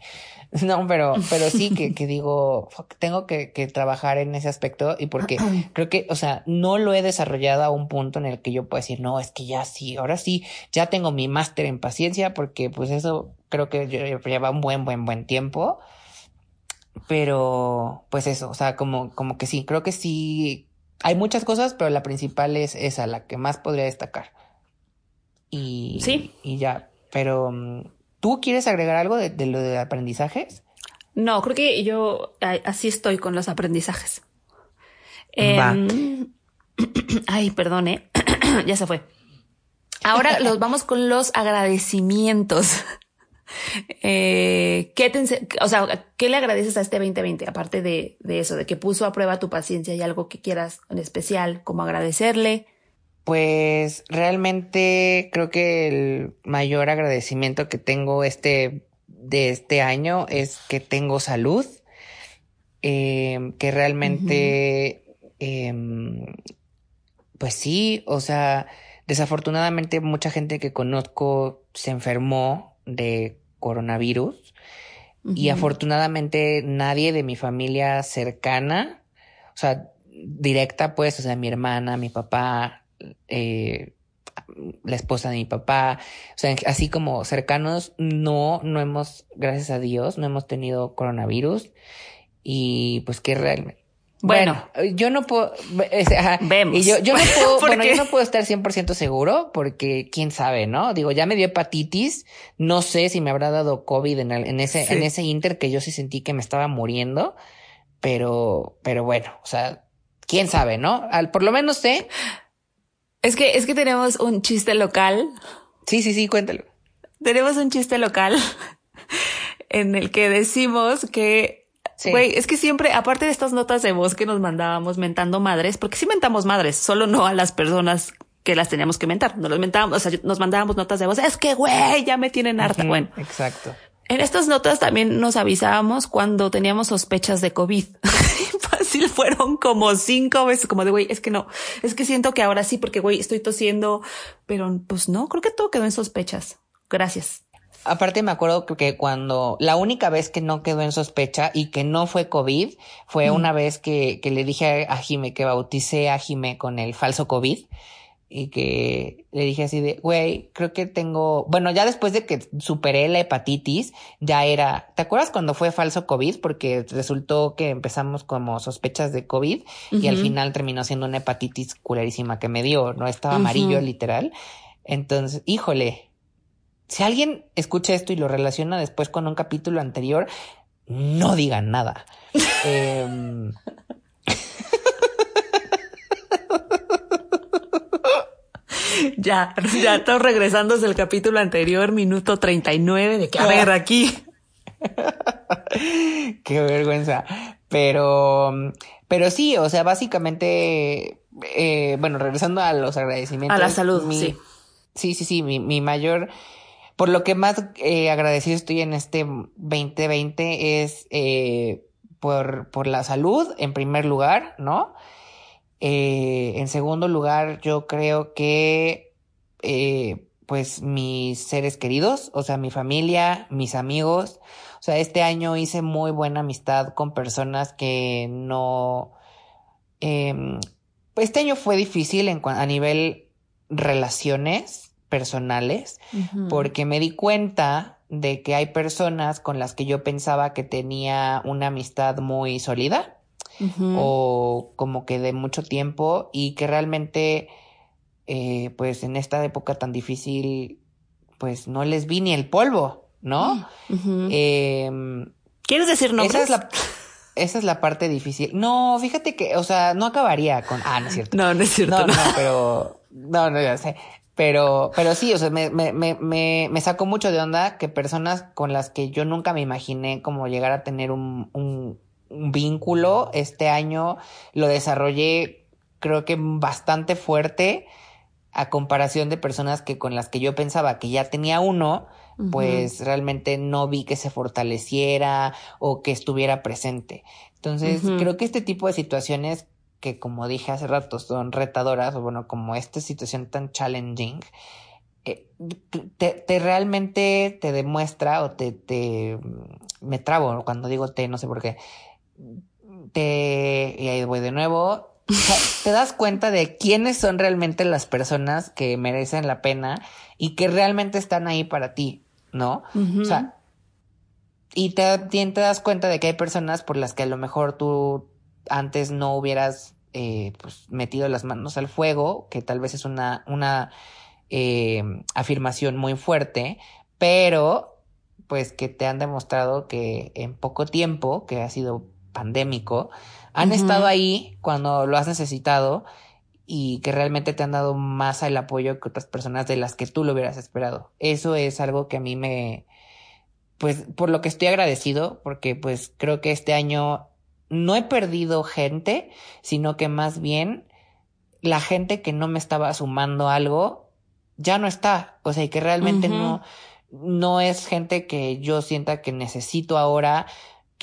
*laughs* No, pero, pero sí que, *laughs* que digo, tengo que, que, trabajar en ese aspecto y porque *clears throat* creo que, o sea, no lo he desarrollado a un punto en el que yo pueda decir, no, es que ya sí, ahora sí, ya tengo mi máster en paciencia porque pues eso creo que lleva un buen, buen, buen tiempo. Pero, pues eso, o sea, como, como que sí, creo que sí, hay muchas cosas, pero la principal es esa, la que más podría destacar. Y, sí. Y ya, pero ¿Tú quieres agregar algo de, lo de aprendizajes? No, creo que yo así estoy con los aprendizajes. Em, *clears throat* ay, perdone, *clears throat* ya se fue. Ahora *laughs* los vamos con los agradecimientos. *laughs* Eh, ¿qué te, o sea, ¿qué le agradeces a este 2020? Aparte de, de, eso, de que puso a prueba tu paciencia y algo que quieras en especial, como agradecerle. Pues realmente creo que el mayor agradecimiento que tengo este de este año es que tengo salud, em, que realmente, em, pues sí, o sea, desafortunadamente mucha gente que conozco se enfermó de coronavirus y afortunadamente nadie de mi familia cercana, o sea, directa pues, o sea, mi hermana, mi papá, eh, la esposa de mi papá, o sea, así como cercanos, no, no hemos, gracias a Dios, no hemos tenido coronavirus. Y pues que realmente... Bueno, yo no puedo, vemos. Y yo, yo no *laughs* puedo, bueno, yo no puedo estar 100% seguro porque quién sabe, ¿no? Digo, ya me dio hepatitis, no sé si me habrá dado COVID en, en ese, en ese inter que yo sí sentí que me estaba muriendo, pero, pero bueno, o sea, quién sabe, ¿no? Al, por lo menos sé es que, es que tenemos un chiste local. Sí, sí, sí, cuéntalo. Tenemos un chiste local *laughs* en el que decimos que, güey, es que siempre, aparte de estas notas de voz que nos mandábamos mentando madres, porque sí mentamos madres, solo no a las personas que las teníamos que mentar. Nos los mentábamos, o sea, nos mandábamos notas de voz. Es que, güey, ya me tienen harta. Bueno, exacto. En estas notas también nos avisábamos cuando teníamos sospechas de COVID. *laughs* *laughs* Fácil fueron como cinco veces, como de güey, es que no, es que siento que ahora sí, porque güey, estoy tosiendo, pero pues no, creo que todo quedó en sospechas. Gracias. Aparte me acuerdo que cuando la única vez que no quedó en sospecha y que no fue COVID fue una vez que, que le dije a Jime que bauticé a Jime con el falso COVID y que le dije así de, güey, creo que tengo, bueno, ya después de que superé la hepatitis, ya era, ¿te acuerdas cuando fue falso COVID? Porque resultó que empezamos como sospechas de COVID y al final terminó siendo una hepatitis culerísima que me dio, ¿no? Estaba amarillo literal. Entonces, híjole, si alguien escucha esto y lo relaciona después con un capítulo anterior, no digan nada. *laughs* eh, *laughs* ya, ya estamos regresando el capítulo anterior, minuto 39, de que a ver aquí. *laughs* Qué vergüenza. Pero, pero sí, o sea, básicamente, eh, bueno, regresando a los agradecimientos. A la salud, sí. Sí, sí, sí, mi, mi mayor, por lo que más eh, agradecido estoy en este 2020 es eh, por, por la salud, en primer lugar, ¿no? Eh, en segundo lugar, yo creo que eh, pues mis seres queridos, o sea, mi familia, mis amigos. O sea, este año hice muy buena amistad con personas que no... Eh, este año fue difícil en, a nivel relaciones personales, porque me di cuenta de que hay personas con las que yo pensaba que tenía una amistad muy sólida o como que de mucho tiempo y que realmente eh, pues en esta época tan difícil pues no les vi ni el polvo, ¿no? *gasps* Em, ¿Quieres decir nombres? Esa es, la, *laughs* esa es la parte difícil. No, fíjate que, o sea, no acabaría con... Ah, no es cierto. No, no es cierto. No, no, pero... No, no, ya sé. Pero, pero sí, o sea, me, me, me, me sacó mucho de onda que personas con las que yo nunca me imaginé como llegar a tener un, un, vínculo, este año lo desarrollé creo que bastante fuerte a comparación de personas que con las que yo pensaba que ya tenía uno, pues realmente no vi que se fortaleciera o que estuviera presente. Entonces, creo que este tipo de situaciones que como dije hace rato son retadoras, o bueno, como esta situación tan challenging, eh, te, realmente te demuestra o te, te, me trabo cuando digo te, no sé por qué, te, y ahí voy de nuevo, te das cuenta de quiénes son realmente las personas que merecen la pena y que realmente están ahí para ti, ¿no? O sea, y te, te das cuenta de que hay personas por las que a lo mejor tú antes no hubieras eh, pues, metido las manos al fuego, que tal vez es una, una eh, afirmación muy fuerte, pero pues que te han demostrado que en poco tiempo, que ha sido pandémico, han estado ahí cuando lo has necesitado y que realmente te han dado más el apoyo que otras personas de las que tú lo hubieras esperado. Eso es algo que a mí me, pues por lo que estoy agradecido, porque pues creo que este año no he perdido gente, sino que más bien la gente que no me estaba sumando algo ya no está. O sea, y que realmente no, no es gente que yo sienta que necesito ahora,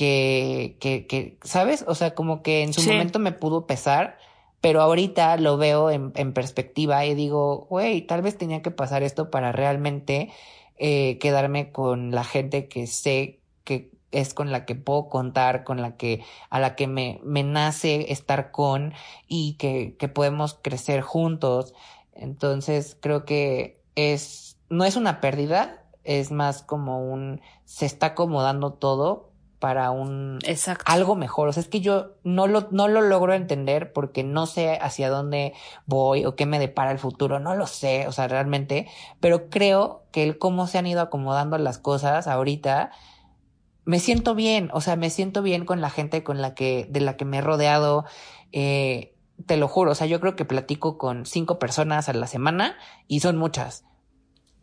que, que, que, ¿sabes? O sea, como que en su momento me pudo pesar, pero ahorita lo veo en, en perspectiva y digo, güey, tal vez tenía que pasar esto para realmente eh, quedarme con la gente que sé que es con la que puedo contar, con la que, a la que me, me nace estar con y que, que podemos crecer juntos. Entonces creo que es, no es una pérdida, es más como un, se está acomodando todo para un Exacto. algo mejor. O sea, es que yo no lo, no lo logro entender porque no sé hacia dónde voy o qué me depara el futuro. No lo sé, o sea, realmente. Pero creo que el cómo se han ido acomodando las cosas ahorita me siento bien, o sea, me siento bien con la gente con la que, de la que me he rodeado. Eh, te lo juro, o sea, yo creo que platico con cinco personas a la semana y son muchas.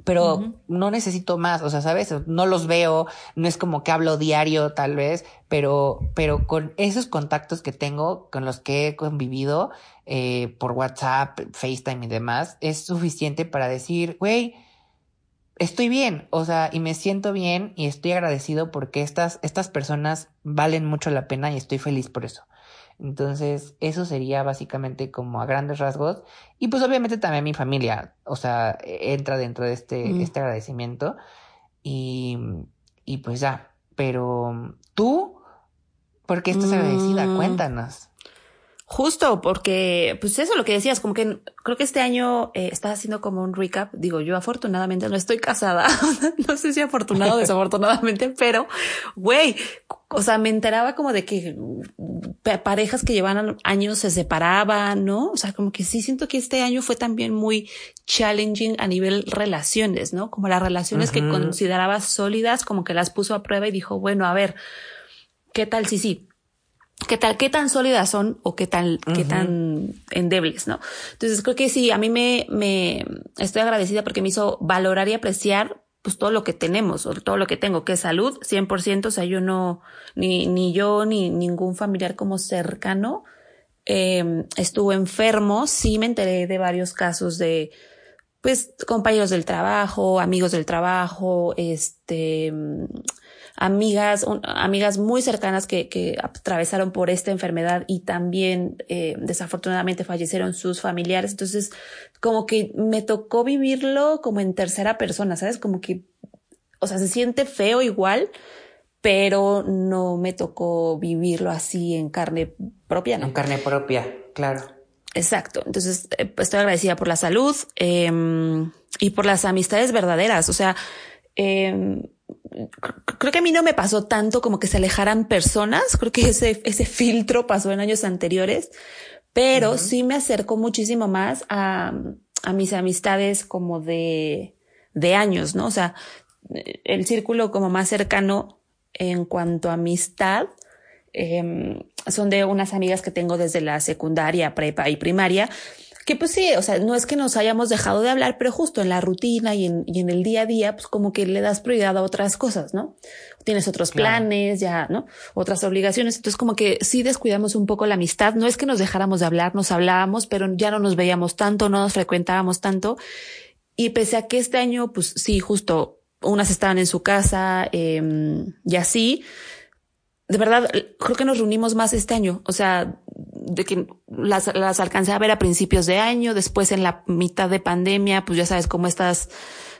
Pero no necesito más, o sea, ¿sabes? No los veo, no es como que hablo diario tal vez, pero, pero con esos contactos que tengo, con los que he convivido eh, por WhatsApp, FaceTime y demás, es suficiente para decir, güey, estoy bien, o sea, y me siento bien y estoy agradecido porque estas, estas personas valen mucho la pena y estoy feliz por eso. Entonces, eso sería básicamente como a grandes rasgos. Y pues obviamente también mi familia, o sea, entra dentro de este, este agradecimiento. Y, y pues ya, pero tú, ¿por qué estás agradecida? Mm. Cuéntanos. Justo, porque, pues eso lo que decías, como que creo que este año eh, estás haciendo como un recap. Digo, yo afortunadamente no estoy casada. *laughs* no sé si afortunado o desafortunadamente, *laughs* pero, güey, o sea, me enteraba como de que parejas que llevaban años se separaban, ¿no? O sea, como que sí siento que este año fue también muy challenging a nivel relaciones, ¿no? Como las relaciones que consideraba sólidas, como que las puso a prueba y dijo, bueno, a ver, ¿qué tal si sí? Qué tal, qué tan sólidas son o qué tan, qué tan endebles, ¿no? Entonces creo que sí, a mí me, me estoy agradecida porque me hizo valorar y apreciar pues todo lo que tenemos o todo lo que tengo, que es salud, 100%, o sea, yo no, ni, ni yo, ni ningún familiar como cercano eh, estuvo enfermo, sí me enteré de varios casos de, pues, compañeros del trabajo, amigos del trabajo, este, amigas, amigas muy cercanas que, que atravesaron por esta enfermedad y también eh, desafortunadamente fallecieron sus familiares. Entonces, como que me tocó vivirlo como en tercera persona, ¿sabes? Como que, o sea, se siente feo igual, pero no me tocó vivirlo así en carne propia, ¿no? En carne propia, claro. Exacto. Entonces, eh, pues, estoy agradecida por la salud eh, y por las amistades verdaderas. O sea, eh, creo que a mí no me pasó tanto como que se alejaran personas. Creo que ese, ese filtro pasó en años anteriores, pero sí me acercó muchísimo más a, a mis amistades como de, de años, ¿no? O sea, el círculo como más cercano en cuanto a amistad eh, son de unas amigas que tengo desde la secundaria, prepa y primaria, que pues sí, o sea, no es que nos hayamos dejado de hablar, pero justo en la rutina y en, y en el día a día, pues como que le das prioridad a otras cosas, ¿no? Tienes otros planes, ya, ¿no? Otras obligaciones. Entonces como que sí descuidamos un poco la amistad. No es que nos dejáramos de hablar, nos hablábamos, pero ya no nos veíamos tanto, no nos frecuentábamos tanto. Y pese a que este año, pues sí, justo unas estaban en su casa eh, y así, de verdad, creo que nos reunimos más este año. O sea, de que las, las alcancé a ver a principios de año, después en la mitad de pandemia, pues ya sabes cómo estas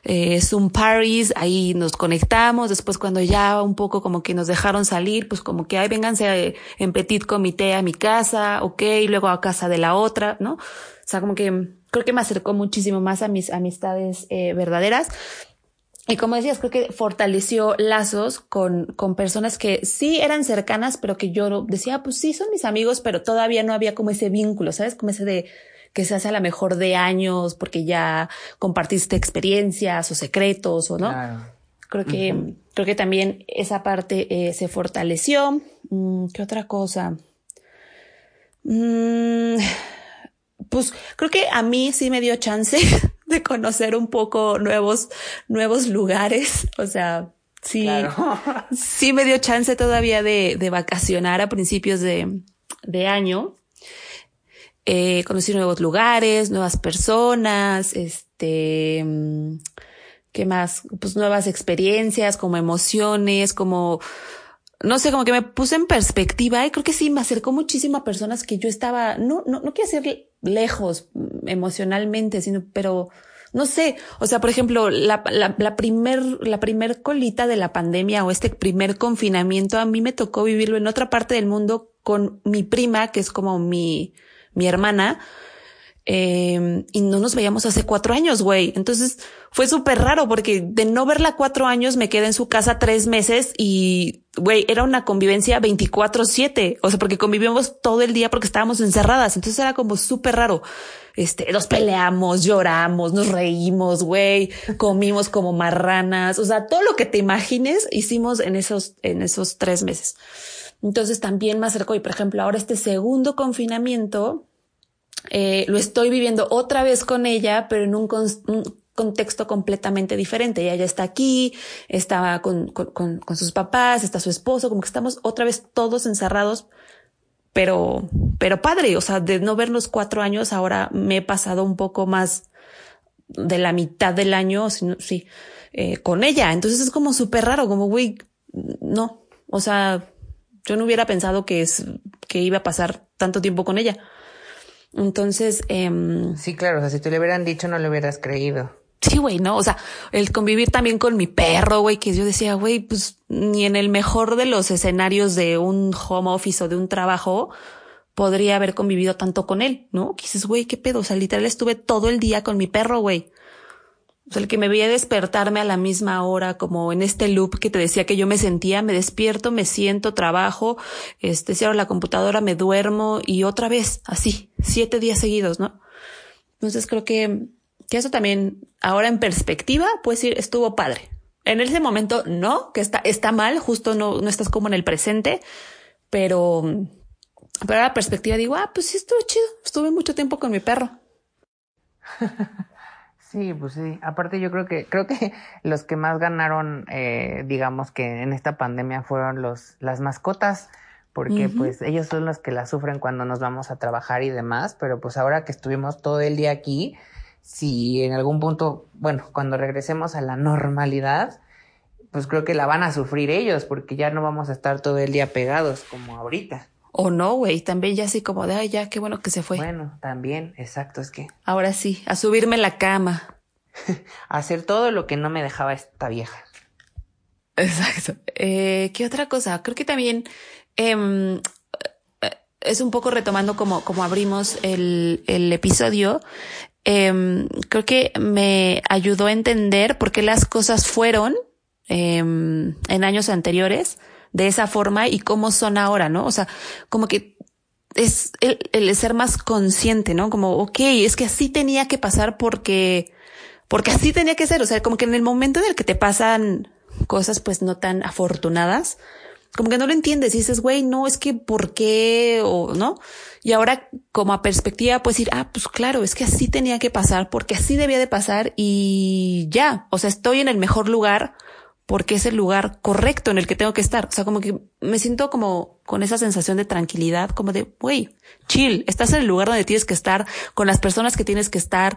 eh, Zoom parties, ahí nos conectamos, después cuando ya un poco como que nos dejaron salir, pues como que, ay, vénganse en petit comité a mi casa, ok, y luego a casa de la otra, ¿no? O sea, como que creo que me acercó muchísimo más a mis amistades eh, verdaderas. Y como decías, creo que fortaleció lazos con, con personas que sí eran cercanas, pero que yo decía, pues sí, son mis amigos, pero todavía no había como ese vínculo, ¿sabes? Como ese de que se hace a lo mejor de años porque ya compartiste experiencias o secretos o no. Creo que, creo que también esa parte eh, se fortaleció. Mm, ¿Qué otra cosa? Mm, pues creo que a mí sí me dio chance *laughs* de conocer un poco nuevos, nuevos lugares. O sea, sí, sí me dio chance todavía de, de vacacionar a principios de, de año. Eh, conocí nuevos lugares, nuevas personas, este, ¿qué más? Pues nuevas experiencias, como emociones, como, no sé, como que me puse en perspectiva y creo que sí me acercó muchísimo a personas que yo estaba, no, no, no quiero ser lejos emocionalmente, sino, pero no sé, o sea, por ejemplo, la, la, la primer, la primer colita de la pandemia o este primer confinamiento, a mí me tocó vivirlo en otra parte del mundo con mi prima, que es como mi, mi hermana, eh, y no nos veíamos hace cuatro años, güey. Entonces fue súper raro porque de no verla cuatro años me quedé en su casa tres meses y, güey, era una convivencia 24 siete. O sea, porque convivimos todo el día porque estábamos encerradas. Entonces era como súper raro. Este, nos peleamos, lloramos, nos reímos, güey, comimos como marranas. O sea, todo lo que te imagines hicimos en esos, en esos tres meses. Entonces también me acercó y, por ejemplo, ahora este segundo confinamiento, eh, lo estoy viviendo otra vez con ella, pero en un, un contexto completamente diferente. Ella ya está aquí, está con, con, con, sus papás, está su esposo, como que estamos otra vez todos encerrados, pero, pero padre, o sea, de no vernos cuatro años, ahora me he pasado un poco más de la mitad del año, sí, eh, con ella. Entonces es como súper raro, como, güey, no, o sea, yo no hubiera pensado que es, que iba a pasar tanto tiempo con ella. Entonces, eh, sí, claro, o sea, si te le hubieran dicho no le hubieras creído. Sí, güey, no, o sea, el convivir también con mi perro, güey, que yo decía, güey, pues ni en el mejor de los escenarios de un home office o de un trabajo podría haber convivido tanto con él, ¿no? Que dices, güey, qué pedo, o sea, literal estuve todo el día con mi perro, güey. O sea, el que me veía despertarme a la misma hora, como en este loop que te decía que yo me sentía, me despierto, me siento, trabajo, este, cierro la computadora, me duermo y otra vez, así, siete días seguidos, ¿no? Entonces creo que, que eso también, ahora en perspectiva, pues decir, estuvo padre. En ese momento no, que está, está mal, justo no, no estás como en el presente, pero, pero a la perspectiva digo, ah, pues sí estuvo chido, estuve mucho tiempo con mi perro. *laughs* Sí, pues sí. Aparte yo creo que creo que *laughs* los que más ganaron, eh, digamos que en esta pandemia fueron los las mascotas, porque pues ellos son los que la sufren cuando nos vamos a trabajar y demás. Pero pues ahora que estuvimos todo el día aquí, si en algún punto, bueno, cuando regresemos a la normalidad, pues creo que la van a sufrir ellos porque ya no vamos a estar todo el día pegados como ahorita. O no, güey, también ya así como de, ay, ya, qué bueno que se fue. Bueno, también, exacto, es que. Ahora sí, a subirme la cama. *laughs* a hacer todo lo que no me dejaba esta vieja. Exacto. Eh, ¿Qué otra cosa? Creo que también em, eh, es un poco retomando como, como abrimos el, el episodio. Em, creo que me ayudó a entender por qué las cosas fueron em, en años anteriores de esa forma y cómo son ahora, ¿no? O sea, como que es el, el ser más consciente, ¿no? Como, ok, es que así tenía que pasar porque, porque así tenía que ser. O sea, como que en el momento en el que te pasan cosas pues no tan afortunadas, como que no lo entiendes y dices, güey, no, es que ¿por qué? O no. Y ahora como a perspectiva puedes decir, ah, pues claro, es que así tenía que pasar porque así debía de pasar y ya, o sea, estoy en el mejor lugar porque es el lugar correcto en el que tengo que estar. O sea, como que me siento como con esa sensación de tranquilidad, como de, güey, chill, estás en el lugar donde tienes que estar, con las personas que tienes que estar,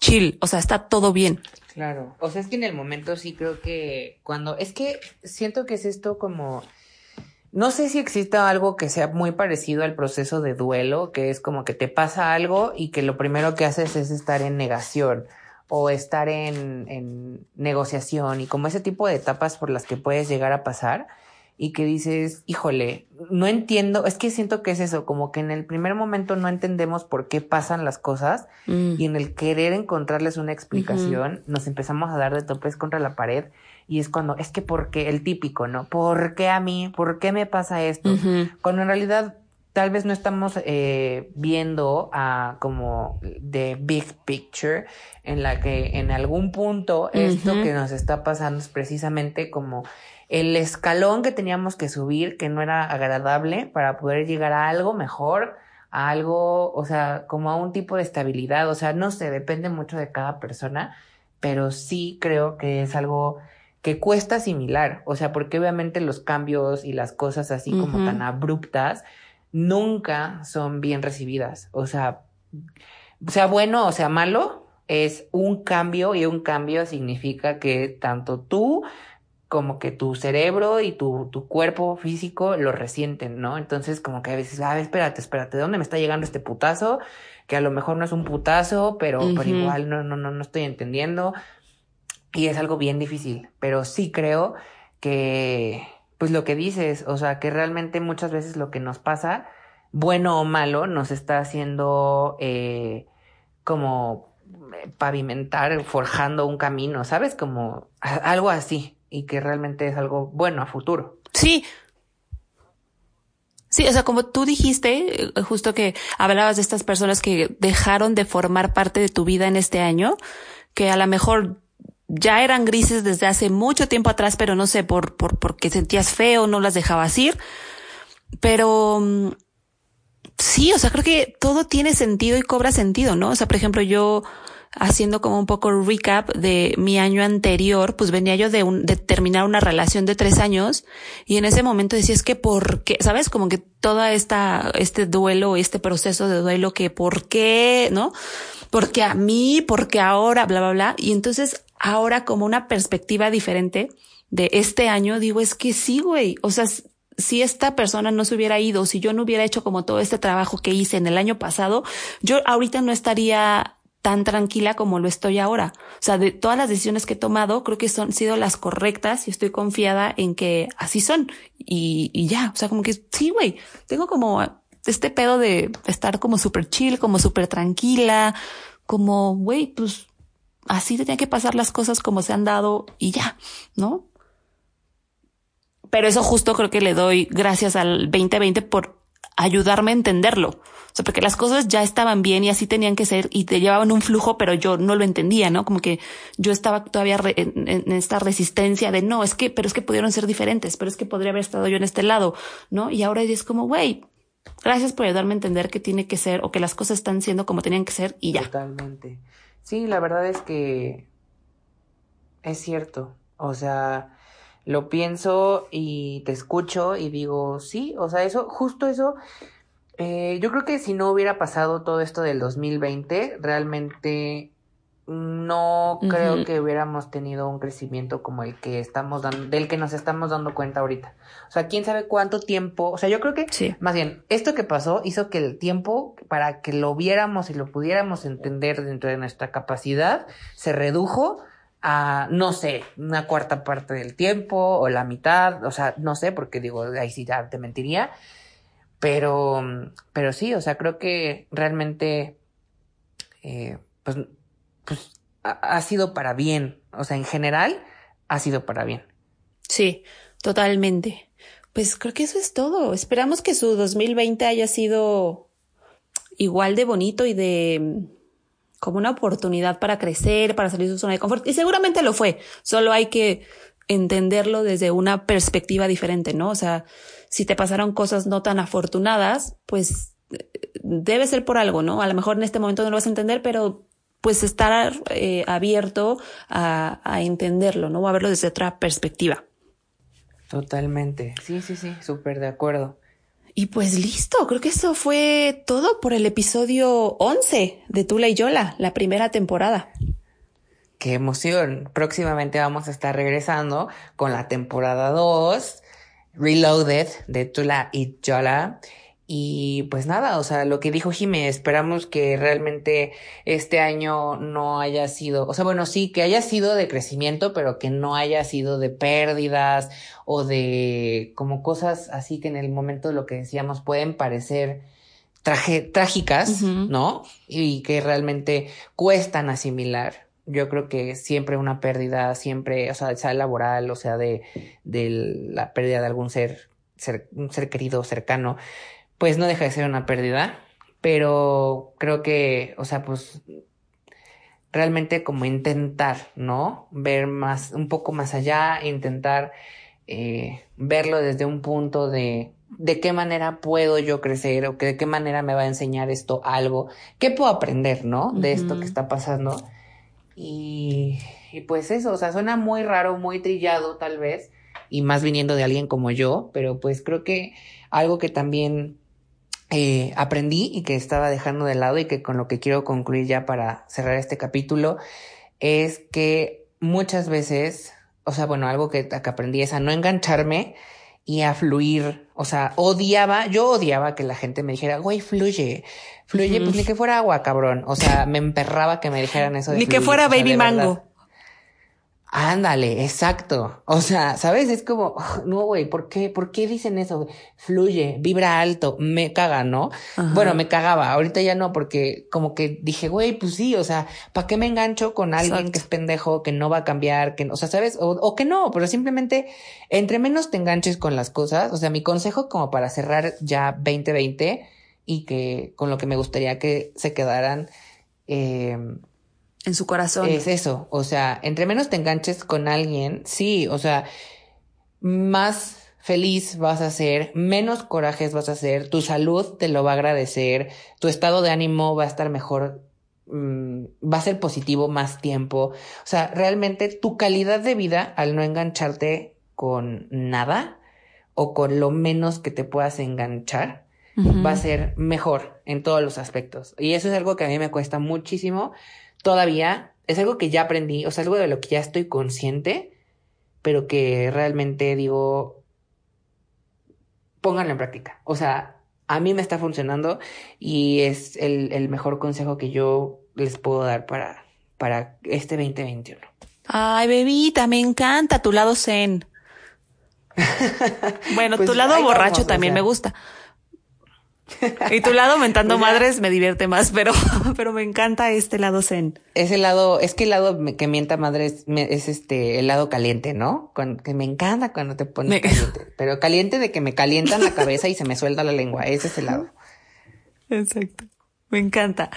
chill, o sea, está todo bien. Claro, o sea, es que en el momento sí creo que cuando, es que siento que es esto como, no sé si exista algo que sea muy parecido al proceso de duelo, que es como que te pasa algo y que lo primero que haces es estar en negación o estar en, en negociación y como ese tipo de etapas por las que puedes llegar a pasar y que dices, híjole, no entiendo, es que siento que es eso, como que en el primer momento no entendemos por qué pasan las cosas Mm. y en el querer encontrarles una explicación nos empezamos a dar de topes contra la pared y es cuando, es que porque el típico, ¿no? ¿Por qué a mí? ¿Por qué me pasa esto? Cuando en realidad tal vez no estamos eh, viendo a como de big picture en la que en algún punto esto que nos está pasando es precisamente como el escalón que teníamos que subir que no era agradable para poder llegar a algo mejor, a algo, o sea, como a un tipo de estabilidad, o sea, no sé, depende mucho de cada persona, pero sí creo que es algo que cuesta asimilar, o sea, porque obviamente los cambios y las cosas así como tan abruptas nunca son bien recibidas, o sea, sea bueno o sea malo, es un cambio y un cambio significa que tanto tú como que tu cerebro y tu, tu cuerpo físico lo resienten, ¿no? Entonces como que a veces, a ver, espérate, espérate, ¿de dónde me está llegando este putazo? Que a lo mejor no es un putazo, pero, pero Ujú. igual no, no, no, no estoy entendiendo. Y es algo bien difícil, pero sí creo que, pues lo que dices, o sea, que realmente muchas veces lo que nos pasa, bueno o malo, nos está haciendo eh, como eh, pavimentar, forjando un camino, ¿sabes? Como algo así, y que realmente es algo bueno a futuro. Sí. Sí, o sea, como tú dijiste, eh, justo que hablabas de estas personas que dejaron de formar parte de tu vida en este año, que a lo mejor ya eran grises desde hace mucho tiempo atrás, pero no sé, por, por, porque sentías feo, no las dejabas ir. Pero mm, sí, o sea, creo que todo tiene sentido y cobra sentido, ¿no? O sea, por ejemplo, yo haciendo como un poco recap de mi año anterior, pues venía yo de, un, de terminar una relación de tres años y en ese momento decía, es que por qué, ¿sabes? Como que toda esta, este duelo, este proceso de duelo, que por qué, ¿no? Porque a mí, porque ahora, bla, bla, bla. Y entonces ahora como una perspectiva diferente de este año, digo, es que sí, güey. O sea, si esta persona no se hubiera ido, si yo no hubiera hecho como todo este trabajo que hice en el año pasado, yo ahorita no estaría tan tranquila como lo estoy ahora. O sea, de todas las decisiones que he tomado, creo que son sido las correctas y estoy confiada en que así son. Y, y ya, o sea, como que sí, güey, tengo como este pedo de estar como súper chill, como súper tranquila, como, güey, pues así tenía que pasar las cosas como se han dado y ya, ¿no? Pero eso justo creo que le doy gracias al 2020 por ayudarme a entenderlo. Sea, porque las cosas ya estaban bien y así tenían que ser y te llevaban un flujo, pero yo no lo entendía, ¿no? Como que yo estaba todavía en, en, esta resistencia de no, es que, pero es que pudieron ser diferentes, pero es que podría haber estado yo en este lado, ¿no? Y ahora es como, güey, gracias por ayudarme a entender que tiene que ser o que las cosas están siendo como tenían que ser y ya. Totalmente. Sí, la verdad es que es cierto. O sea, lo pienso y te escucho y digo, sí, o sea, eso, justo eso, eh, yo creo que si no hubiera pasado todo esto del 2020, realmente no creo que hubiéramos tenido un crecimiento como el que estamos dando, del que nos estamos dando cuenta ahorita. O sea, quién sabe cuánto tiempo, o sea, yo creo que Sí. más bien, esto que pasó hizo que el tiempo para que lo viéramos y lo pudiéramos entender dentro de nuestra capacidad se redujo a, no sé, una cuarta parte del tiempo o la mitad, o sea, no sé, porque digo, ahí sí ya te mentiría, pero, pero sí, o sea, creo que realmente, eh, pues, pues, ha, ha sido para bien, o sea, en general, ha sido para bien. Sí, totalmente. Pues creo que eso es todo. Esperamos que su 2020 haya sido igual de bonito y de mm, como una oportunidad para crecer, para salir de su zona de confort. Y seguramente lo fue. Solo hay que entenderlo desde una perspectiva diferente, ¿no? O sea, si te pasaron cosas no tan afortunadas, pues debe ser por algo, ¿no? A lo mejor en este momento no lo vas a entender, pero pues estar eh, abierto a, a entenderlo, ¿no? O a verlo desde otra perspectiva. Totalmente. Sí, sí, sí, súper de acuerdo. Y pues listo, creo que eso fue todo por el episodio 11 de Tula y Yola, la primera temporada. Qué emoción. Próximamente vamos a estar regresando con la temporada 2, Reloaded, de Tula y Yola. Y pues nada, o sea, lo que dijo Jimé, esperamos que realmente este año no haya sido, o sea, bueno, sí, que haya sido de crecimiento, pero que no haya sido de pérdidas o de como cosas así que en el momento de lo que decíamos pueden parecer traje, trágicas. ¿no? Y que realmente cuestan asimilar. Yo creo que siempre una pérdida, siempre, o sea, sea laboral, o sea, de, de la pérdida de algún ser, ser, un ser querido, cercano, pues no deja de ser una pérdida, pero creo que, o sea, pues realmente como intentar, ¿no? Ver más, un poco más allá, intentar eh, verlo desde un punto de de qué manera puedo yo crecer o que de qué manera me va a enseñar esto algo, qué puedo aprender, ¿no? De esto que está pasando. Y, pues eso, o sea, suena muy raro, muy trillado tal vez, y más viniendo de alguien como yo, pero pues creo que algo que también eh, aprendí y que estaba dejando de lado y que con lo que quiero concluir ya para cerrar este capítulo es que muchas veces, o sea, bueno, algo que, que aprendí es a no engancharme y a fluir. O sea, odiaba, yo odiaba que la gente me dijera, güey, fluye, fluye, pues ni que fuera agua, cabrón. O sea, me emperraba que me dijeran eso. De Ni que fuera o sea, Baby verdad. Ándale, exacto. O sea, ¿sabes? Es como, no, güey, ¿por qué? ¿Por qué dicen eso? Fluye, vibra alto, me caga, ¿no? Ajá. Bueno, me cagaba, ahorita ya no, porque como que dije, güey, pues sí, o sea, ¿para qué me engancho con alguien Exacto. que es pendejo, que no va a cambiar, que, no- o sea, ¿sabes? O, o que no, pero simplemente, entre menos te enganches con las cosas, o sea, mi consejo como para cerrar ya 2020 y que con lo que me gustaría que se quedaran, eh, En su corazón. es eso, o sea, entre menos te enganches con alguien, sí, o sea, más feliz vas a ser, menos corajes vas a hacer, tu salud te lo va a agradecer, tu estado de ánimo va a estar mejor, mm, va a ser positivo más tiempo, o sea, realmente tu calidad de vida al no engancharte con nada o con lo menos que te puedas enganchar, va a ser mejor en todos los aspectos. Y eso es algo que a mí me cuesta muchísimo. Todavía es algo que ya aprendí, o sea, algo de lo que ya estoy consciente, pero que realmente digo, pónganlo en práctica. O sea, a mí me está funcionando y es el, el mejor consejo que yo les puedo dar para, para este 2021. Ay, bebita, me encanta tu lado zen. *laughs* Bueno, Pues tu lado borracho vamos, o también sea. me gusta. *laughs* Y tu lado mentando Pues madres me divierte más, pero, *laughs* pero me encanta este lado zen. Ese lado, es que el lado que mienta madre es, es este, el lado caliente, ¿no? Con- que me encanta cuando te pones Me- caliente. *laughs* Pero caliente de que me calientan la cabeza y se me suelta la lengua. Ese es el lado. Exacto. Me encanta.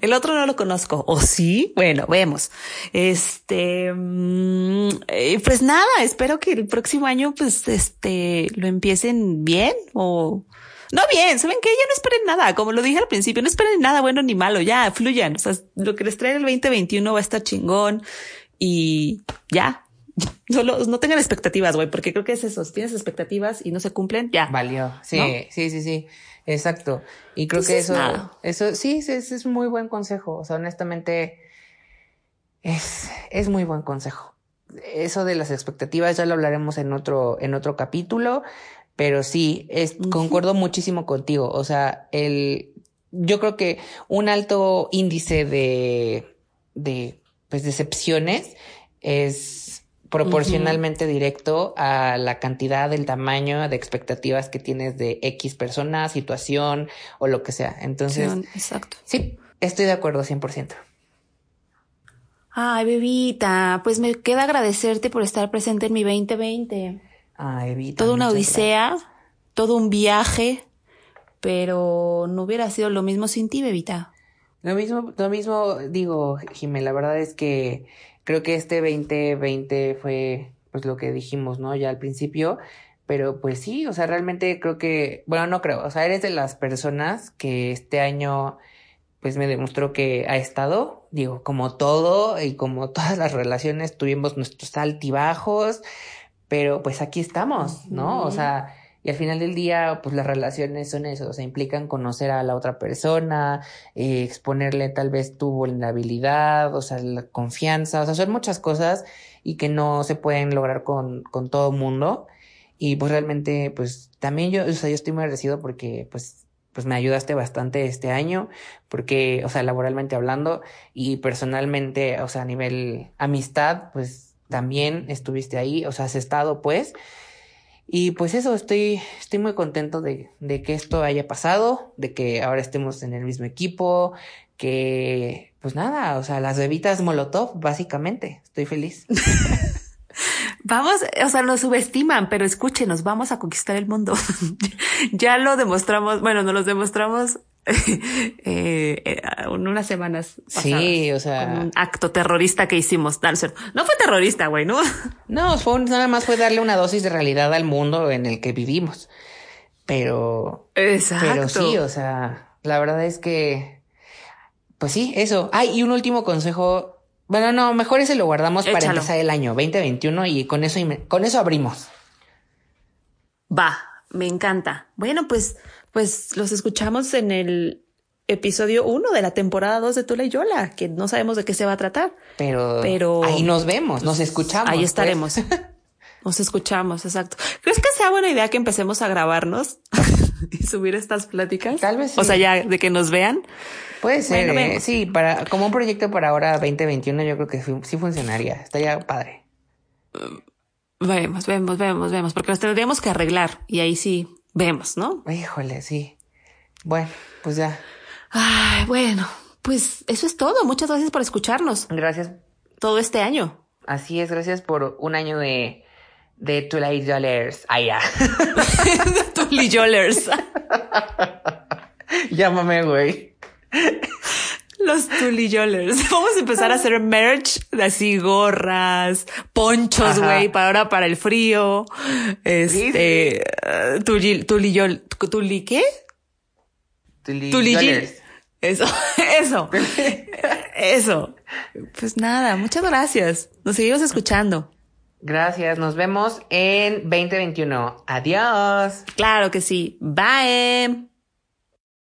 El otro no lo conozco. ¿O sí? Bueno, vemos. Este, mm, eh, pues nada, espero que el próximo año, pues, este, lo empiecen bien o no bien. Saben que ya no esperen nada. Como lo dije al principio, no esperen nada bueno ni malo. Ya fluyan. O sea, lo que les trae el 2021 va a estar chingón y ya. *laughs* Solo no tengan expectativas, güey, porque creo que es eso. Si tienes expectativas y no se cumplen, ya. Valió. Sí, ¿No? sí, sí, sí. Exacto. Y creo que es eso, nada. eso, sí, ese es muy buen consejo. O sea, honestamente, Es, es muy buen consejo. Eso de las expectativas ya lo hablaremos en otro, en otro capítulo, pero sí, es, concuerdo muchísimo contigo. O sea, el, yo creo que un alto índice de, de, pues, decepciones es proporcionalmente directo a la cantidad, el tamaño de expectativas que tienes de X persona, situación o lo que sea. Entonces, exacto. Sí, estoy de acuerdo 100%. Ay, bebita, pues me queda agradecerte por estar presente en mi 2020. Ay, bebita. Toda una odisea, todo un viaje, pero no hubiera sido lo mismo sin ti, bebita. Lo mismo, lo mismo digo, Jimé, la verdad es que creo que este 2020 fue pues lo que dijimos, ¿no? Ya al principio, pero pues sí, o sea, realmente creo que, bueno, no creo, o sea, eres de las personas que este año pues me demostró que ha estado, digo, como todo y como todas las relaciones tuvimos nuestros altibajos, pero pues aquí estamos, ¿no? O sea, y al final del día, pues las relaciones son eso, o sea, implican conocer a la otra persona, eh, exponerle tal vez tu vulnerabilidad, o sea, la confianza, o sea, son muchas cosas y que no se pueden lograr con, con todo mundo. Y pues realmente, pues también yo, o sea, yo estoy muy agradecido porque pues pues me ayudaste bastante este año, porque, o sea, laboralmente hablando y personalmente, o sea, a nivel amistad, pues también estuviste ahí, o sea, has estado, pues, y pues eso, estoy, estoy muy contento de, de que esto haya pasado, de que ahora estemos en el mismo equipo, que pues nada, o sea, las bebitas Molotov, básicamente. Estoy feliz. *laughs* Vamos, o sea, nos subestiman, pero escúchenos, vamos a conquistar el mundo. *laughs* ya lo demostramos, bueno, nos lo demostramos *laughs* eh, en unas semanas. sí, o sea. un acto terrorista que hicimos. No, no fue terrorista, güey, ¿no? *laughs* No, fue, nada más fue darle una dosis de realidad al mundo en el que vivimos. Pero. Exacto. Pero sí, o sea, la verdad es que. Pues sí, eso. Ay, y un último consejo. Bueno, no, mejor ese lo guardamos para empezar el año 2021 y con eso, con eso abrimos. Va, me encanta. Bueno, pues pues los escuchamos en el episodio 1 de la temporada 2 de Tula y Yola, que no sabemos de qué se va a tratar. Pero, pero ahí nos vemos, nos escuchamos. Ahí pues. estaremos. *laughs* Nos escuchamos, exacto. ¿Crees que sea buena idea que empecemos a grabarnos *laughs* y subir estas pláticas? Tal vez sí. O sea, ya de que nos vean. Puede ser, ¿eh? sí, para, como un proyecto para ahora 2021 yo creo que sí, funcionaría. Estaría padre. Vemos, vemos, vemos, vemos, porque nos tendríamos que arreglar y ahí sí vemos, ¿no? Híjole, sí. Bueno, pues ya. Ay, bueno, pues eso es todo. Muchas gracias por escucharnos. Gracias. Todo este año. Así es, gracias por un año de, de Tulay Dollars. Ah, ya. *laughs* Tulay Dollars. *laughs* Llámame, güey. Los tulillolers. *laughs* Vamos a empezar a hacer merch de así gorras, ponchos, güey, para ahora para el frío. Este, uh, tulillol, tuli, ¿qué? Tulillol. Eso, *laughs* eso, eso. Pues nada, muchas gracias. Nos seguimos escuchando. Gracias, nos vemos en 2021. Adiós. Claro que sí. Bye.